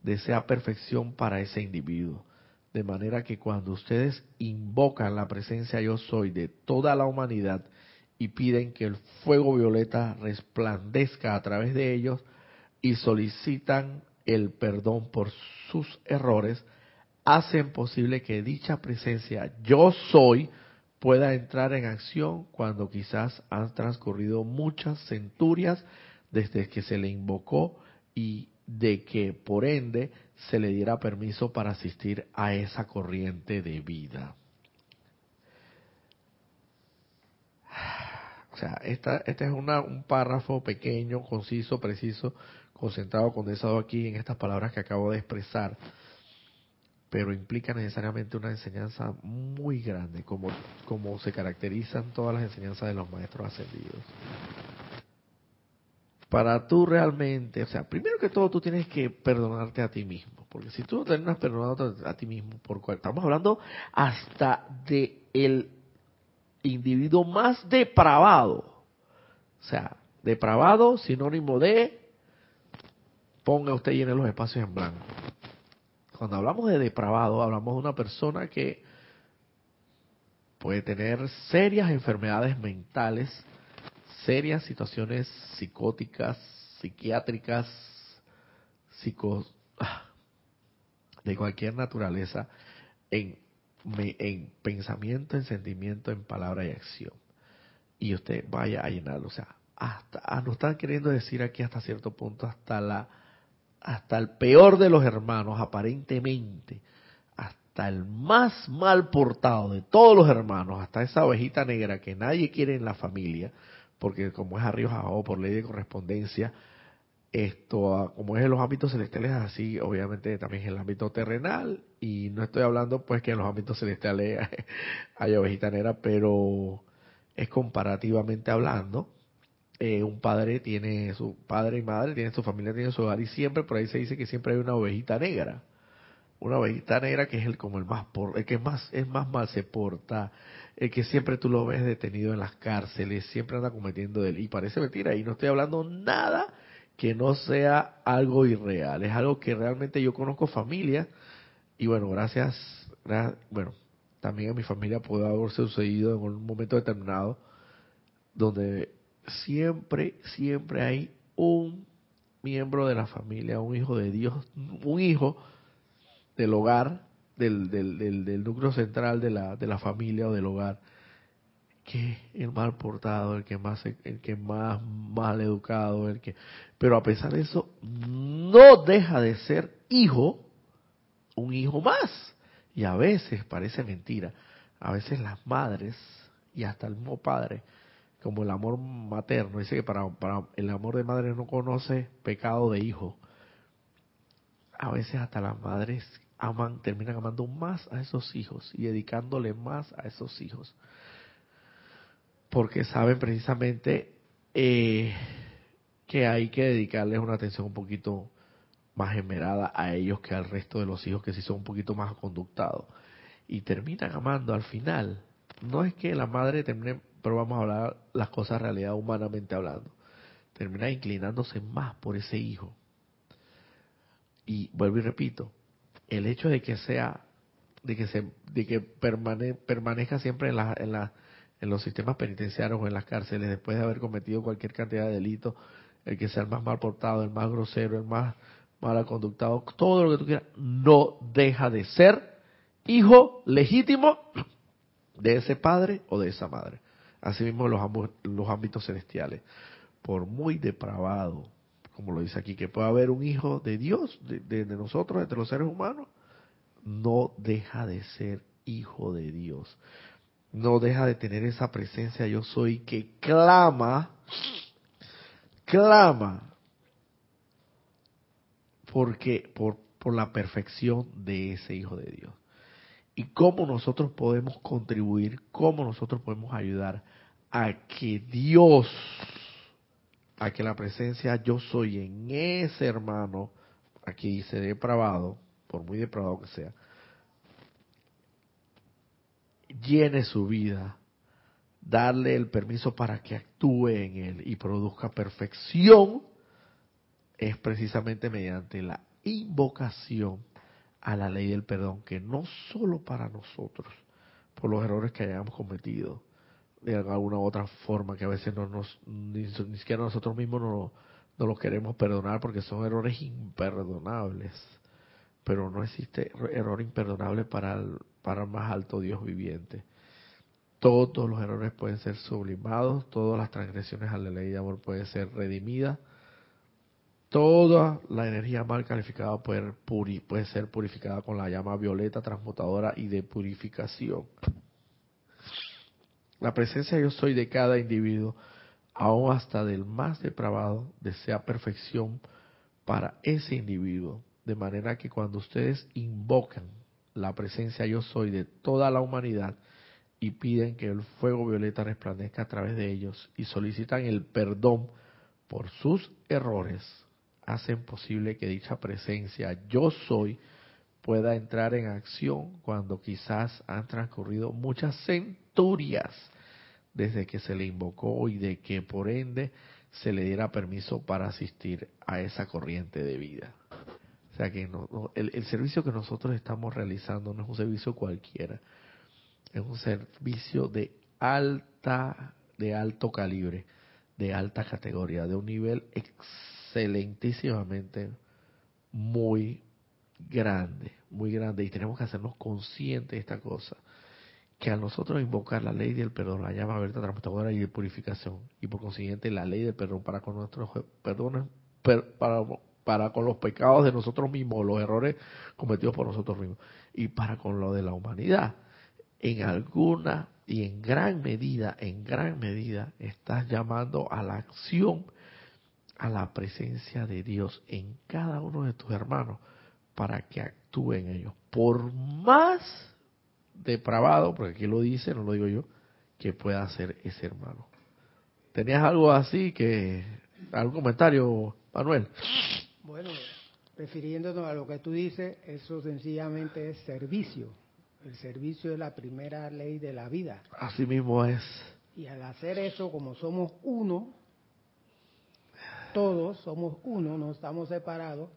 desea perfección para ese individuo. De manera que cuando ustedes invocan la presencia yo soy de toda la humanidad y piden que el fuego violeta resplandezca a través de ellos y solicitan el perdón por sus errores, hacen posible que dicha presencia yo soy pueda entrar en acción cuando quizás han transcurrido muchas centurias desde que se le invocó y de que por ende se le diera permiso para asistir a esa corriente de vida. [sighs] O sea, esta, este es un párrafo pequeño, conciso, preciso, concentrado, condensado aquí en estas palabras que acabo de expresar pero implica necesariamente una enseñanza muy grande, como, como se caracterizan todas las enseñanzas de los maestros ascendidos. para tú realmente, o sea, primero que todo tú tienes que perdonarte a ti mismo, porque si tú no terminas perdonando a ti mismo, por estamos hablando hasta de el individuo más depravado, o sea, depravado, sinónimo de, ponga usted llene los espacios en blanco. Cuando hablamos de depravado, hablamos de una persona que puede tener serias enfermedades mentales, serias situaciones psicóticas, psiquiátricas, psicos, ah, de cualquier naturaleza, en, en pensamiento, en sentimiento, en palabra y acción. Y usted vaya a llenarlo. O sea, hasta, ah, nos están queriendo decir aquí hasta cierto punto, hasta la, hasta el peor de los hermanos, aparentemente, hasta el más mal portado de todos los hermanos, hasta esa ovejita negra que nadie quiere en la familia, porque como es arriba o por ley de correspondencia, esto, como es en los ámbitos celestiales, así obviamente también en el ámbito terrenal, y no estoy hablando pues que en los ámbitos celestiales [laughs] hay ovejita negra, pero es comparativamente hablando, eh, un padre tiene su padre y madre, tiene su familia, tiene su hogar, y siempre por ahí se dice que siempre hay una ovejita negra, una ovejita negra que es el como el más por, el que más es más mal se porta, el que siempre tú lo ves detenido en las cárceles, siempre anda cometiendo. Y parece mentira, y no estoy hablando nada que no sea algo irreal, es algo que realmente yo conozco familia, y bueno, gracias, bueno, también a mi familia puede haber sucedido en un momento determinado, donde siempre, siempre hay un miembro de la familia, un hijo de Dios, un hijo del hogar del, del, del, núcleo central de la, de la familia o del hogar, que el mal portado, el que más, el que más mal educado, el que, pero a pesar de eso, no deja de ser hijo, un hijo más. Y a veces parece mentira, a veces las madres y hasta el mismo padre, como el amor materno, dice que para, para el amor de madre no conoce pecado de hijo. A veces hasta las madres aman, terminan amando más a esos hijos y dedicándole más a esos hijos. Porque saben precisamente eh, que hay que dedicarles una atención un poquito más esmerada a ellos que al resto de los hijos que sí son un poquito más conductados. Y terminan amando al final. No es que la madre termine, vamos a hablar las cosas realidad humanamente hablando. Termina inclinándose más por ese hijo. Y vuelvo y repito, el hecho de que sea, de que se, de que permanezca siempre en la, en la, en los sistemas penitenciarios o en las cárceles después de haber cometido cualquier cantidad de delitos, el que sea el más mal portado, el más grosero, el más mal conductado, todo lo que tú quieras, no deja de ser hijo legítimo de ese padre o de esa madre. Asimismo los, los ámbitos celestiales. Por muy depravado, como lo dice aquí, que pueda haber un hijo de Dios, de, nosotros, entre los seres humanos, no deja de ser hijo de Dios. No deja de tener esa presencia yo soy que clama, clama, porque por, por la perfección de ese hijo de Dios. Y cómo nosotros podemos contribuir, cómo nosotros podemos ayudar a que Dios a que la presencia yo soy en ese hermano, aquí dice depravado, por muy depravado que sea, llene su vida, darle el permiso para que actúe en él y produzca perfección, es precisamente mediante la invocación a la ley del perdón, que no solo para nosotros, por los errores que hayamos cometido, de alguna u otra forma que a veces no nos, ni, siquiera nosotros mismos no, no los queremos perdonar porque son errores imperdonables. Pero no existe error imperdonable para el, para el más alto Dios viviente. Todos los errores pueden ser sublimados, todas las transgresiones a la ley de amor pueden ser redimidas, toda la energía mal calificada puede, puede ser purificada con la llama violeta transmutadora y de purificación. La presencia yo soy de cada individuo, aún hasta del más depravado, desea perfección para ese individuo. De manera que cuando ustedes invocan la presencia yo soy de toda la humanidad y piden que el fuego violeta resplandezca a través de ellos y solicitan el perdón por sus errores, hacen posible que dicha presencia yo soy pueda entrar en acción cuando quizás han transcurrido muchas centurias desde que se le invocó y de que por ende se le diera permiso para asistir a esa corriente de vida. O sea que el, el servicio que nosotros estamos realizando no es un servicio cualquiera, es un servicio de alta, de alto calibre, de alta categoría, de un nivel excelentísimamente muy grande, muy grande, y tenemos que hacernos conscientes de esta cosa, que a nosotros invocar la ley del perdón, la llama abierta transmutadora y de purificación, y por consiguiente la ley del perdón para con nuestros perdones, para, para con los pecados de nosotros mismos, los errores cometidos por nosotros mismos, y para con lo de la humanidad, en alguna y en gran medida, en gran medida, estás llamando a la acción, a la presencia de Dios en cada uno de tus hermanos para que actúen ellos. Por más depravado, porque aquí lo dice, no lo digo yo, que pueda ser ese hermano. ¿Tenías algo así que, algún comentario, Manuel?
Bueno, refiriéndonos a lo que tú dices, eso sencillamente es servicio. El servicio es la primera ley de la vida.
Así mismo es.
Y al hacer eso, como somos uno, todos somos uno, no estamos separados,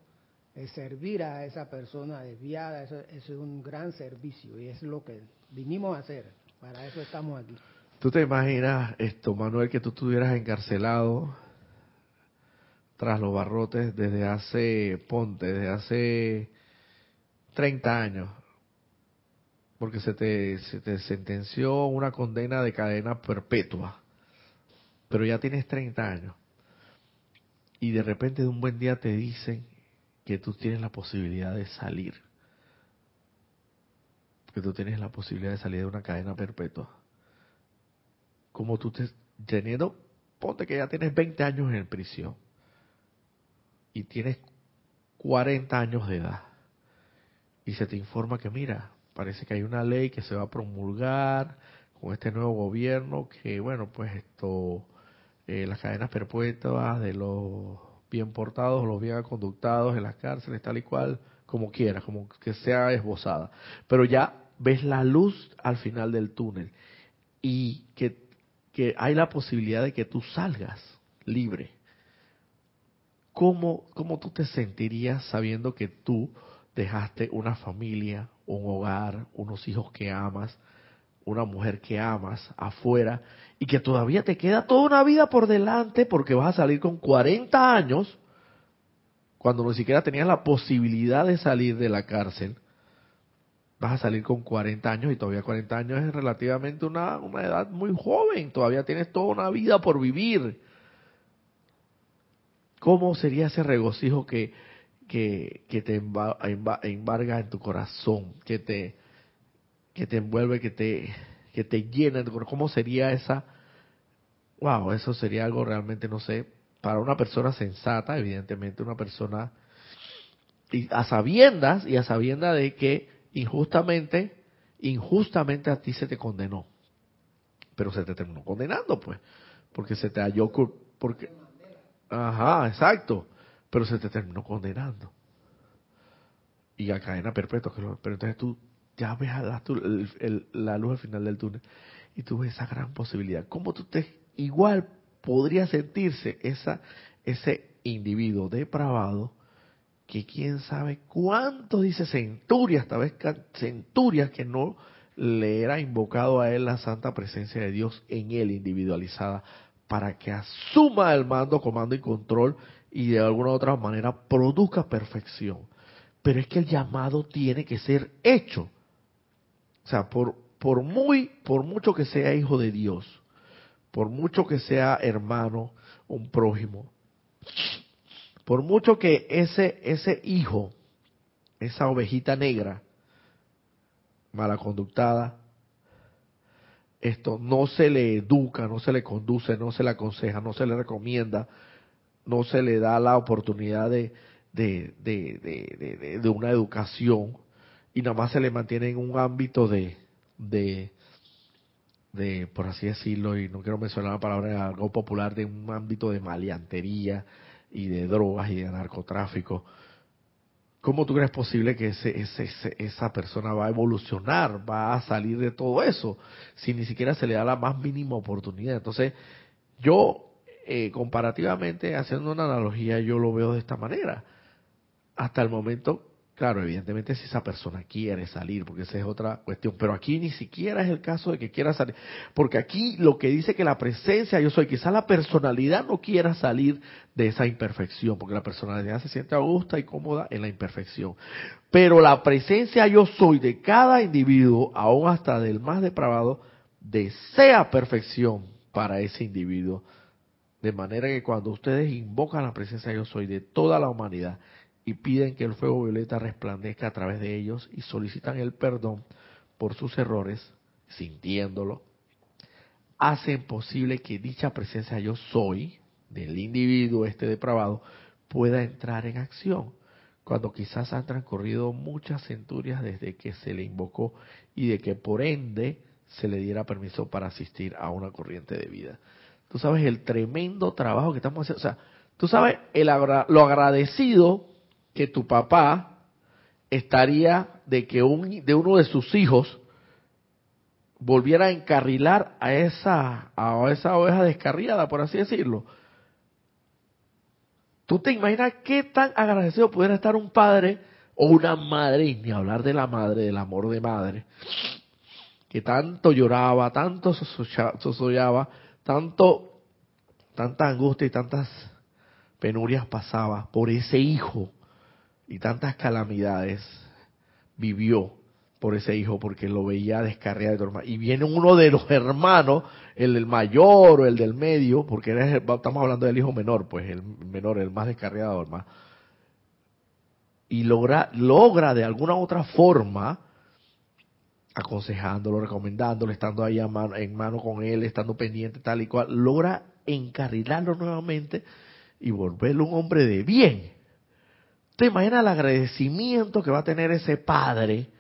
servir a esa persona desviada, eso, es un gran servicio y es lo que vinimos a hacer. Para eso estamos aquí.
¿Tú te imaginas esto, Manuel, que tú estuvieras encarcelado tras los barrotes desde hace, ponte, desde hace 30 años? Porque se te, se te sentenció una condena de cadena perpetua, pero ya tienes 30 años. Y de repente de un buen día te dicen, que tú tienes la posibilidad de salir. Que tú tienes la posibilidad de salir de una cadena perpetua. Como tú te, teniendo, ponte que ya tienes 20 años en prisión y tienes 40 años de edad y se te informa que mira, parece que hay una ley que se va a promulgar con este nuevo gobierno que bueno, pues esto, eh, las cadenas perpetuas de los bien portados, los bien conductados en las cárceles, tal y cual, como quieras, como que sea esbozada. Pero ya ves la luz al final del túnel y que, que hay la posibilidad de que tú salgas libre. ¿Cómo, ¿Cómo tú te sentirías sabiendo que tú dejaste una familia, un hogar, unos hijos que amas, una mujer que amas afuera y que todavía te queda toda una vida por delante porque vas a salir con 40 años, cuando ni siquiera tenías la posibilidad de salir de la cárcel, vas a salir con 40 años y todavía 40 años es relativamente una, una edad muy joven, todavía tienes toda una vida por vivir. ¿Cómo sería ese regocijo que, que, te embarga en tu corazón, que te, que te envuelve, que te, que te llena. ¿Cómo sería esa? Wow, eso sería algo realmente, no sé, para una persona sensata, evidentemente una persona y a sabiendas y a sabiendas de que injustamente, injustamente a ti se te condenó, pero se te terminó condenando, pues, porque se te halló, porque, ajá, exacto, pero se te terminó condenando y a cadena perpetua, pero entonces tú ya ves la, luz al final del túnel y tú ves esa gran posibilidad. ¿Cómo tú te igual podría sentirse esa ese individuo depravado que quién sabe cuánto dice centurias, tal vez centurias que no le era invocado a él la santa presencia de Dios en él individualizada para que asuma el mando, comando y control y de alguna u otra manera produzca perfección. Pero es que el llamado tiene que ser hecho. O sea, por, por, muy, por mucho que sea hijo de Dios, por mucho que sea hermano, un prójimo, por mucho que ese, ese hijo, esa ovejita negra, mala conductada, esto no se le educa, no se le conduce, no se le aconseja, no se le recomienda, no se le da la oportunidad de, de, de, de una educación, y nada más se le mantiene en un ámbito de, de, de, por así decirlo, y no quiero mencionar la palabra algo popular, de un ámbito de maleantería y de drogas y de narcotráfico, ¿cómo tú crees posible que ese, ese, esa persona va a evolucionar, va a salir de todo eso, si ni siquiera se le da la más mínima oportunidad? Entonces, yo, eh, comparativamente, haciendo una analogía, yo lo veo de esta manera. Hasta el momento, Claro, evidentemente si esa persona quiere salir, porque esa es otra cuestión, pero aquí ni siquiera es el caso de que quiera salir, porque aquí lo que dice que la presencia yo soy, quizá la personalidad no quiera salir de esa imperfección, porque la personalidad se siente a gusto y cómoda en la imperfección. Pero la presencia yo soy de cada individuo, aún hasta del más depravado, desea perfección para ese individuo. De manera que cuando ustedes invocan la presencia yo soy de toda la humanidad, y piden que el fuego violeta resplandezca a través de ellos y solicitan el perdón por sus errores, sintiéndolo, hacen posible que dicha presencia yo soy del individuo este depravado pueda entrar en acción, cuando quizás han transcurrido muchas centurias desde que se le invocó y de que por ende se le diera permiso para asistir a una corriente de vida. Tú sabes el tremendo trabajo que estamos haciendo, o sea, tú sabes lo agradecido que tu papá estaría de que un, de uno de sus hijos volviera a encarrilar a esa, a esa oveja descarriada, por así decirlo. ¿Tú te imaginas qué tan agradecido pudiera estar un padre o una madre, ni hablar de la madre, del amor de madre, que tanto lloraba, tanto sosollaba, tanto, tanta angustia y tantas penurias pasaba por ese hijo y tantas calamidades vivió por ese hijo porque lo veía descarriado de. Y viene uno de los hermanos, el mayor o el del medio, porque estamos hablando del hijo menor, pues el menor, el más descarriado, hermano. Y logra, logra de alguna u otra forma, aconsejándolo, recomendándolo, estando ahí mano, en mano con él, estando pendiente tal y cual, logra encarrilarlo nuevamente y volverlo un hombre de bien ¿Te imaginas el agradecimiento que va a tener ese padre?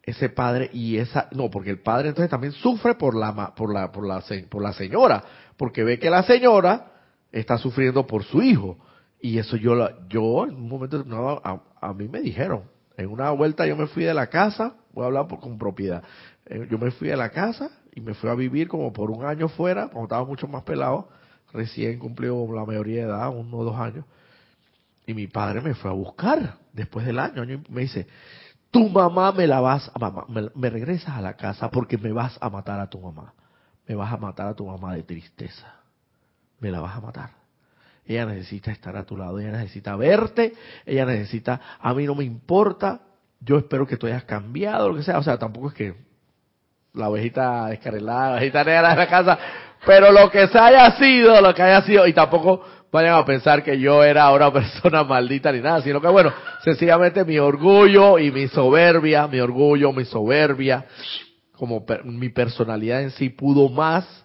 Ese padre y esa, no, porque el padre entonces también sufre por la, por la, por la, por la señora, porque ve que la señora está sufriendo por su hijo. Y eso yo, yo en un momento no, a, mí me dijeron, en una vuelta yo me fui de la casa, voy a hablar con propiedad, eh, yo me fui de la casa y me fui a vivir como por un año fuera, cuando estaba mucho más pelado, recién cumplió la mayoría de edad, uno o dos años, y mi padre me fue a buscar después del año. y Me dice, tu mamá me la vas a mamá, me, regresas a la casa porque me vas a matar a tu mamá. Me vas a matar a tu mamá de tristeza. Me la vas a matar. Ella necesita estar a tu lado, ella necesita verte, ella necesita, a mí no me importa, yo espero que tú hayas cambiado, lo que sea. O sea, tampoco es que la ovejita descarrilada, la ovejita negra de la casa, pero lo que se haya sido, lo que haya sido, y tampoco vayan a pensar que yo era una persona maldita ni nada, sino que bueno, sencillamente mi orgullo y mi soberbia, mi orgullo, mi soberbia, como mi personalidad en sí pudo más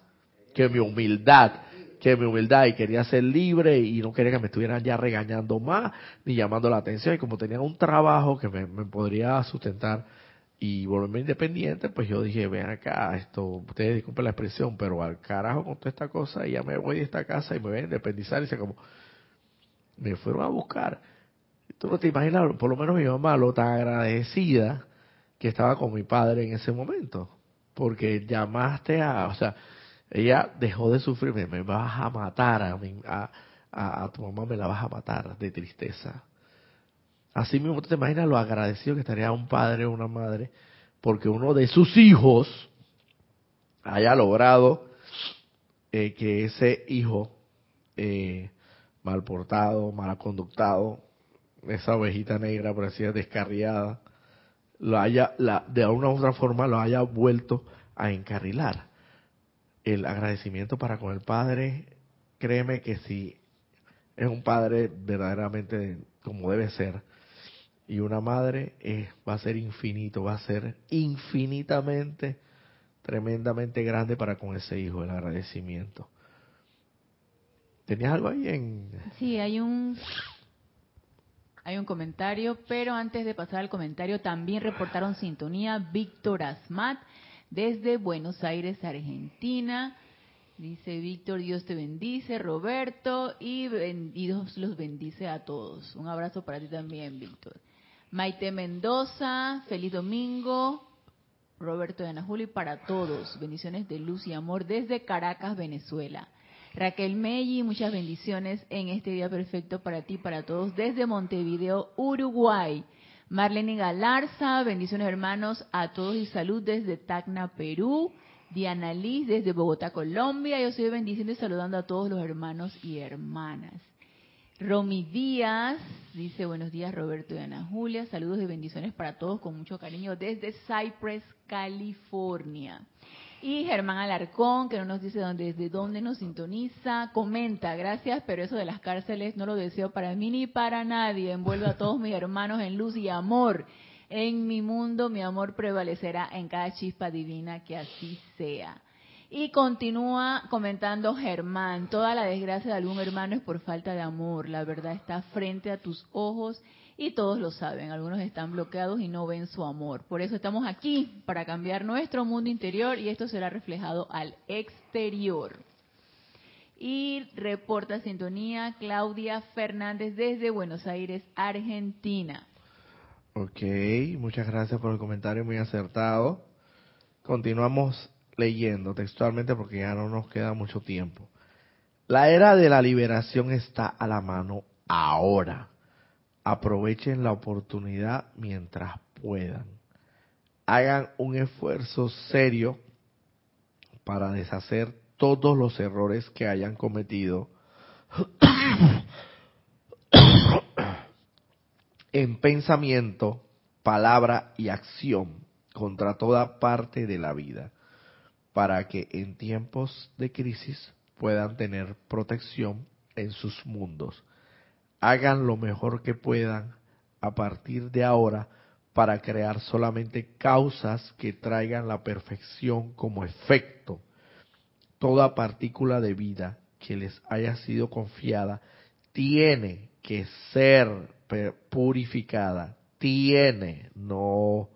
que mi humildad, que mi humildad y quería ser libre y no quería que me estuvieran ya regañando más ni llamando la atención y como tenía un trabajo que me, me podría sustentar y volverme independiente, pues yo dije, ven acá, esto, ustedes disculpen la expresión, pero al carajo con toda esta cosa y ya me voy de esta casa y me voy a independizar y se como, me fueron a buscar. Tú no te imaginas, por lo menos mi mamá, lo tan agradecida que estaba con mi padre en ese momento, porque llamaste a, o sea, ella dejó de sufrir, me, vas a matar a, a, a tu mamá, me la vas a matar de tristeza Así mismo te imaginas lo agradecido que estaría un padre o una madre porque uno de sus hijos haya logrado eh, que ese hijo eh, mal portado, mal conductado, esa ovejita negra, por así descarriada, lo haya, la, de alguna u otra forma lo haya vuelto a encarrilar. El agradecimiento para con el padre, créeme que si es un padre verdaderamente como debe ser, y una madre eh, va a ser infinito, va a ser infinitamente, tremendamente grande para con ese hijo, el agradecimiento. ¿Tenías algo ahí en...?
Sí, hay un, hay un comentario, pero antes de pasar al comentario también reportaron sintonía Víctor Asmat. Desde Buenos Aires, Argentina. Dice Víctor, Dios te bendice, Roberto, y, Dios los bendice a todos. Un abrazo para ti también, Víctor. Maite Mendoza, feliz domingo. Roberto de Ana Juli, para todos. Bendiciones de luz y amor desde Caracas, Venezuela. Raquel Melli, muchas bendiciones en este día perfecto para ti, para todos, desde Montevideo, Uruguay. Marlene Galarza, bendiciones hermanos a todos y salud desde Tacna, Perú. Diana Liz desde Bogotá, Colombia. Yo soy bendiciendo y saludando a todos los hermanos y hermanas. Romy Díaz dice buenos días Roberto y Ana Julia. Saludos y bendiciones para todos con mucho cariño desde Cypress, California. Y Germán Alarcón, que no nos dice dónde, desde dónde nos sintoniza, comenta, gracias, pero eso de las cárceles no lo deseo para mí ni para nadie. Envuelvo a todos mis hermanos en luz y amor. En mi mundo mi amor prevalecerá en cada chispa divina, que así sea. Y continúa comentando Germán, toda la desgracia de algún hermano es por falta de amor, la verdad está frente a tus ojos y todos lo saben, algunos están bloqueados y no ven su amor. Por eso estamos aquí, para cambiar nuestro mundo interior y esto será reflejado al exterior. Y reporta sintonía Claudia Fernández desde Buenos Aires, Argentina.
Ok, muchas gracias por el comentario muy acertado. Continuamos leyendo textualmente porque ya no nos queda mucho tiempo. La era de la liberación está a la mano ahora aprovechen la oportunidad mientras puedan. Hagan un esfuerzo serio para deshacer todos los errores que hayan cometido [coughs] en pensamiento, palabra y acción contra toda parte de la vida, para que en tiempos de crisis puedan tener protección en sus mundos hagan lo mejor que puedan a partir de ahora para crear solamente causas que traigan la perfección como efecto. Toda partícula de vida que les haya sido confiada tiene que ser purificada, tiene, no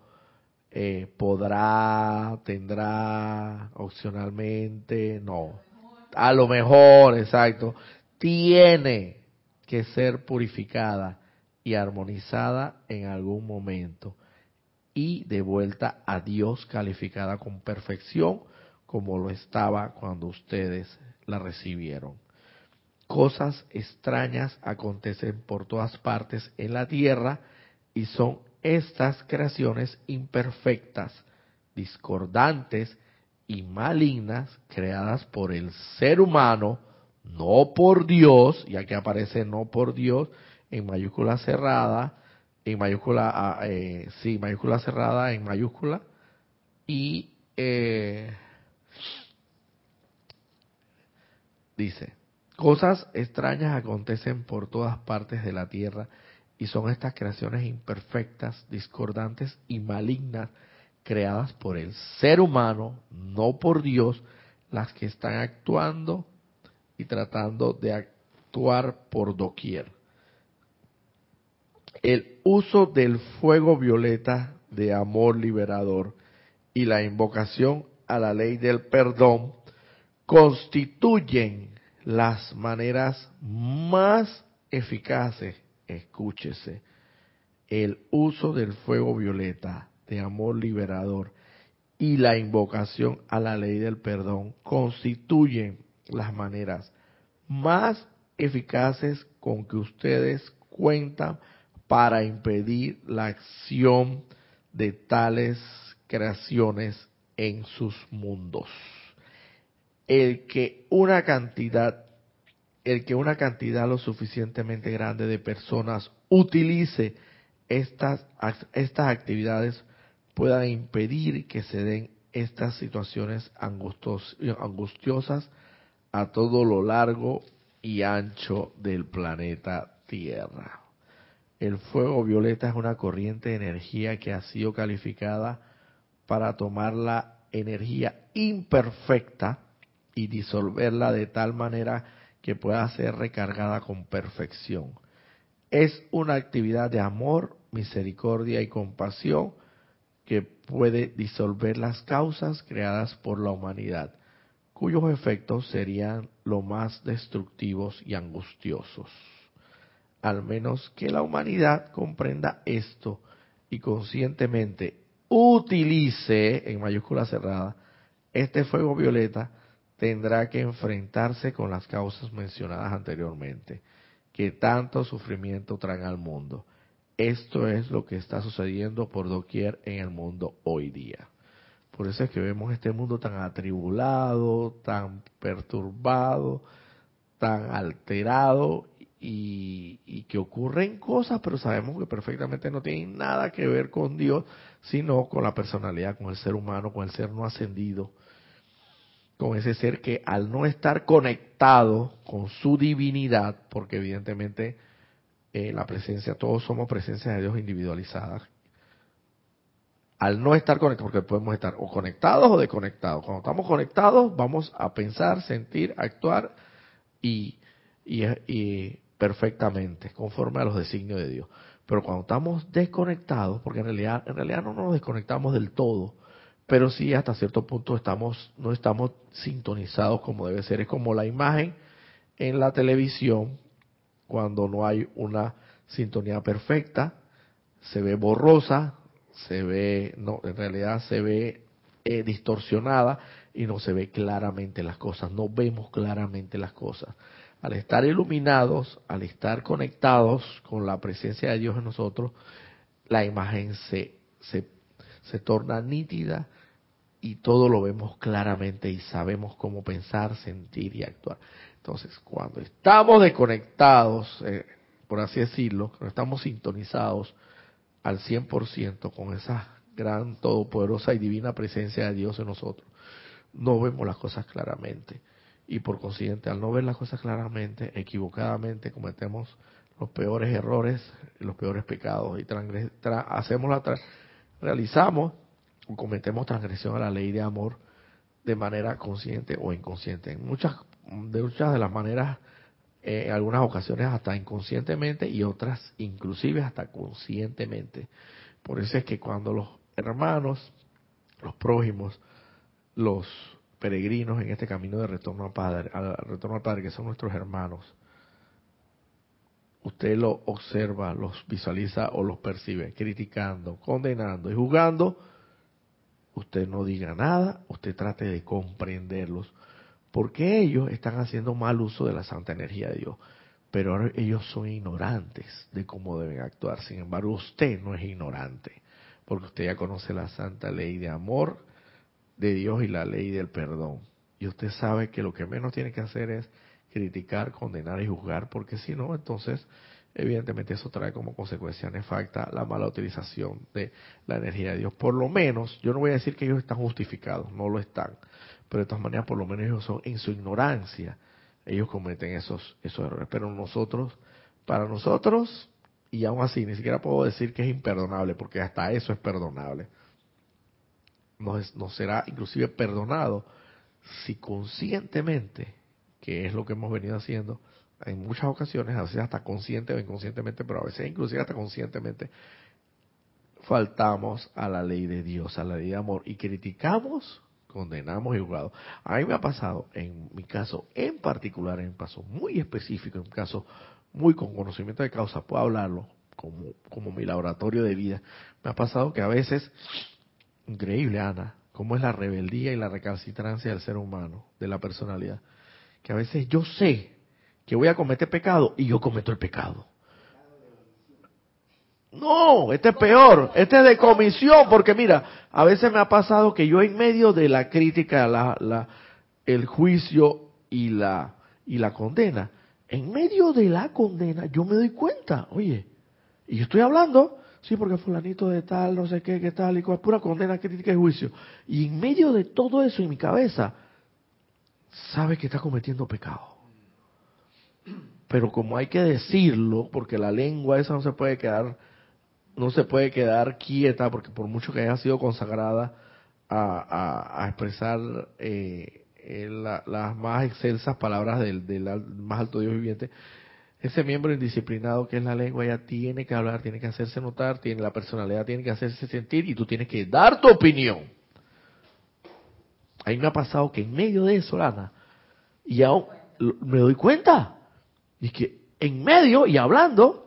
eh, podrá, tendrá, opcionalmente, no. A lo mejor, exacto, tiene que ser purificada y armonizada en algún momento y de vuelta a Dios calificada con perfección como lo estaba cuando ustedes la recibieron. Cosas extrañas acontecen por todas partes en la tierra y son estas creaciones imperfectas, discordantes y malignas creadas por el ser humano no por Dios, y aquí aparece no por Dios en mayúscula cerrada, en mayúscula, ah, eh, sí, mayúscula cerrada en mayúscula, y eh, dice, cosas extrañas acontecen por todas partes de la tierra, y son estas creaciones imperfectas, discordantes y malignas, creadas por el ser humano, no por Dios, las que están actuando y tratando de actuar por doquier. El uso del fuego violeta de amor liberador y la invocación a la ley del perdón constituyen las maneras más eficaces, escúchese, el uso del fuego violeta de amor liberador y la invocación a la ley del perdón constituyen las maneras más eficaces con que ustedes cuentan para impedir la acción de tales creaciones en sus mundos. El que una cantidad el que una cantidad lo suficientemente grande de personas utilice estas, estas actividades puedan impedir que se den estas situaciones angustiosas a todo lo largo y ancho del planeta Tierra. El fuego violeta es una corriente de energía que ha sido calificada para tomar la energía imperfecta y disolverla de tal manera que pueda ser recargada con perfección. Es una actividad de amor, misericordia y compasión que puede disolver las causas creadas por la humanidad, cuyos efectos serían lo más destructivos y angustiosos. Al menos que la humanidad comprenda esto y conscientemente utilice, en mayúscula cerrada, este fuego violeta, tendrá que enfrentarse con las causas mencionadas anteriormente, que tanto sufrimiento traen al mundo. Esto es lo que está sucediendo por doquier en el mundo hoy día. Por eso es que vemos este mundo tan atribulado, tan perturbado, tan alterado y, que ocurren cosas, pero sabemos que perfectamente no tienen nada que ver con Dios, sino con la personalidad, con el ser humano, con el ser no ascendido, con ese ser que al no estar conectado con su divinidad, porque evidentemente eh, la presencia, todos somos presencia de Dios individualizadas, al no estar conectados, porque podemos estar o conectados o desconectados. Cuando estamos conectados, vamos a pensar, sentir, actuar y, perfectamente, conforme a los designios de Dios. Pero cuando estamos desconectados, porque en realidad, en realidad no nos desconectamos del todo, pero sí hasta cierto punto estamos, no estamos sintonizados como debe ser. Es como la imagen en la televisión, cuando no hay una sintonía perfecta, se ve borrosa, se ve, no, en realidad se ve eh, distorsionada y no se ve claramente las cosas, no vemos claramente las cosas al estar iluminados, al estar conectados con la presencia de Dios en nosotros, la imagen se, se, se torna nítida y todo lo vemos claramente y sabemos cómo pensar, sentir y actuar. Entonces, cuando estamos desconectados, eh, por así decirlo, cuando estamos sintonizados al 100% con esa gran, todopoderosa y divina presencia de Dios en nosotros, no vemos las cosas claramente. Y por consiguiente al no ver las cosas claramente, equivocadamente cometemos los peores errores, los peores pecados. Y hacemos la realizamos o cometemos transgresión a la ley de amor de manera consciente o inconsciente. En muchas de muchas de las maneras eh, en algunas ocasiones hasta inconscientemente y otras inclusive hasta conscientemente. Por eso es que cuando los hermanos, los prójimos, los peregrinos en este camino de retorno al Padre, al retorno al Padre, que son nuestros hermanos, usted lo observa, los visualiza o los percibe, criticando, condenando y juzgando, usted no diga nada, usted trate de comprenderlos, porque ellos están haciendo mal uso de la santa energía de Dios, pero ellos son ignorantes de cómo deben actuar. Sin embargo, usted no es ignorante, porque usted ya conoce la santa ley de amor, de Dios y la ley del perdón. Y usted sabe que lo que menos tiene que hacer es criticar, condenar y juzgar, porque si no, entonces evidentemente eso trae como consecuencia nefacta la mala utilización de la energía de Dios. Por lo menos, yo no voy a decir que ellos están justificados, no lo están, pero de todas maneras, por lo menos ellos son en su ignorancia, ellos cometen esos, esos errores. Pero nosotros, para nosotros, y aún así, ni siquiera puedo decir que es imperdonable, porque hasta eso es perdonable nos, será inclusive perdonado si conscientemente, que es lo que hemos venido haciendo en muchas ocasiones, a veces hasta consciente o inconscientemente, pero a veces inclusive hasta conscientemente, faltamos a la ley de Dios, a la ley de amor, y criticamos, condenamos y juzgamos. A mí me ha pasado, en mi caso en particular, en un caso muy específico, en un caso muy con conocimiento de causa, puedo hablarlo como, como mi laboratorio de vida, me ha pasado que a veces Increíble, Ana, cómo es la rebeldía y la recalcitrancia del ser humano, de la personalidad. Que a veces yo sé que voy a cometer pecado y yo cometo el pecado. No, este es peor, este es de comisión, porque mira, a veces me ha pasado que yo en medio de la crítica, la, la, el juicio y la, y la condena, en medio de la condena yo me doy cuenta, oye, y estoy hablando Sí, porque fulanito de tal, no sé qué, qué tal, y cual, pura condena, crítica y juicio. Y en medio de todo eso en mi cabeza, sabe que está cometiendo pecado. Pero como hay que decirlo, porque la lengua esa no se puede quedar, no se puede quedar quieta, porque por mucho que haya sido consagrada a, expresar eh, las más excelsas palabras del, del más alto Dios viviente, ese miembro indisciplinado que es la lengua ya tiene que hablar, tiene que hacerse notar, tiene la personalidad, tiene que hacerse sentir y tú tienes que dar tu opinión. A mí me ha pasado que en medio de eso, Lana, y aún me doy cuenta, y que en medio y hablando,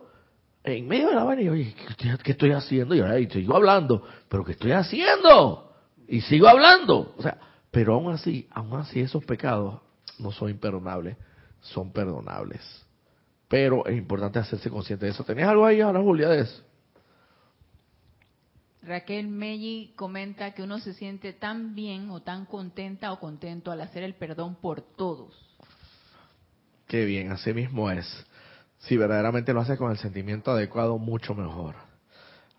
en medio de la vaina, y oye, ¿qué estoy haciendo? Y ahora sigo hablando, pero ¿qué estoy haciendo? Y sigo hablando. O sea, pero aún así, aún así esos pecados no son imperdonables, son perdonables. Pero es importante hacerse consciente de eso. ¿Tenías algo ahí ahora, Julia, de eso?
Raquel Melli comenta que uno se siente tan bien o tan contenta o contento al hacer el perdón por todos.
Qué bien, así mismo es. Si verdaderamente lo hace con el sentimiento adecuado, mucho mejor.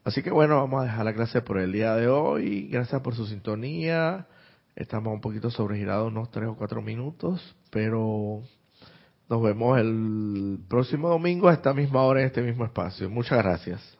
Así que bueno, vamos a dejar la clase por el día de hoy. Gracias por su sintonía. Estamos un poquito sobregirados, unos tres o cuatro minutos, pero nos vemos el próximo domingo a esta misma hora en este mismo espacio. Muchas gracias.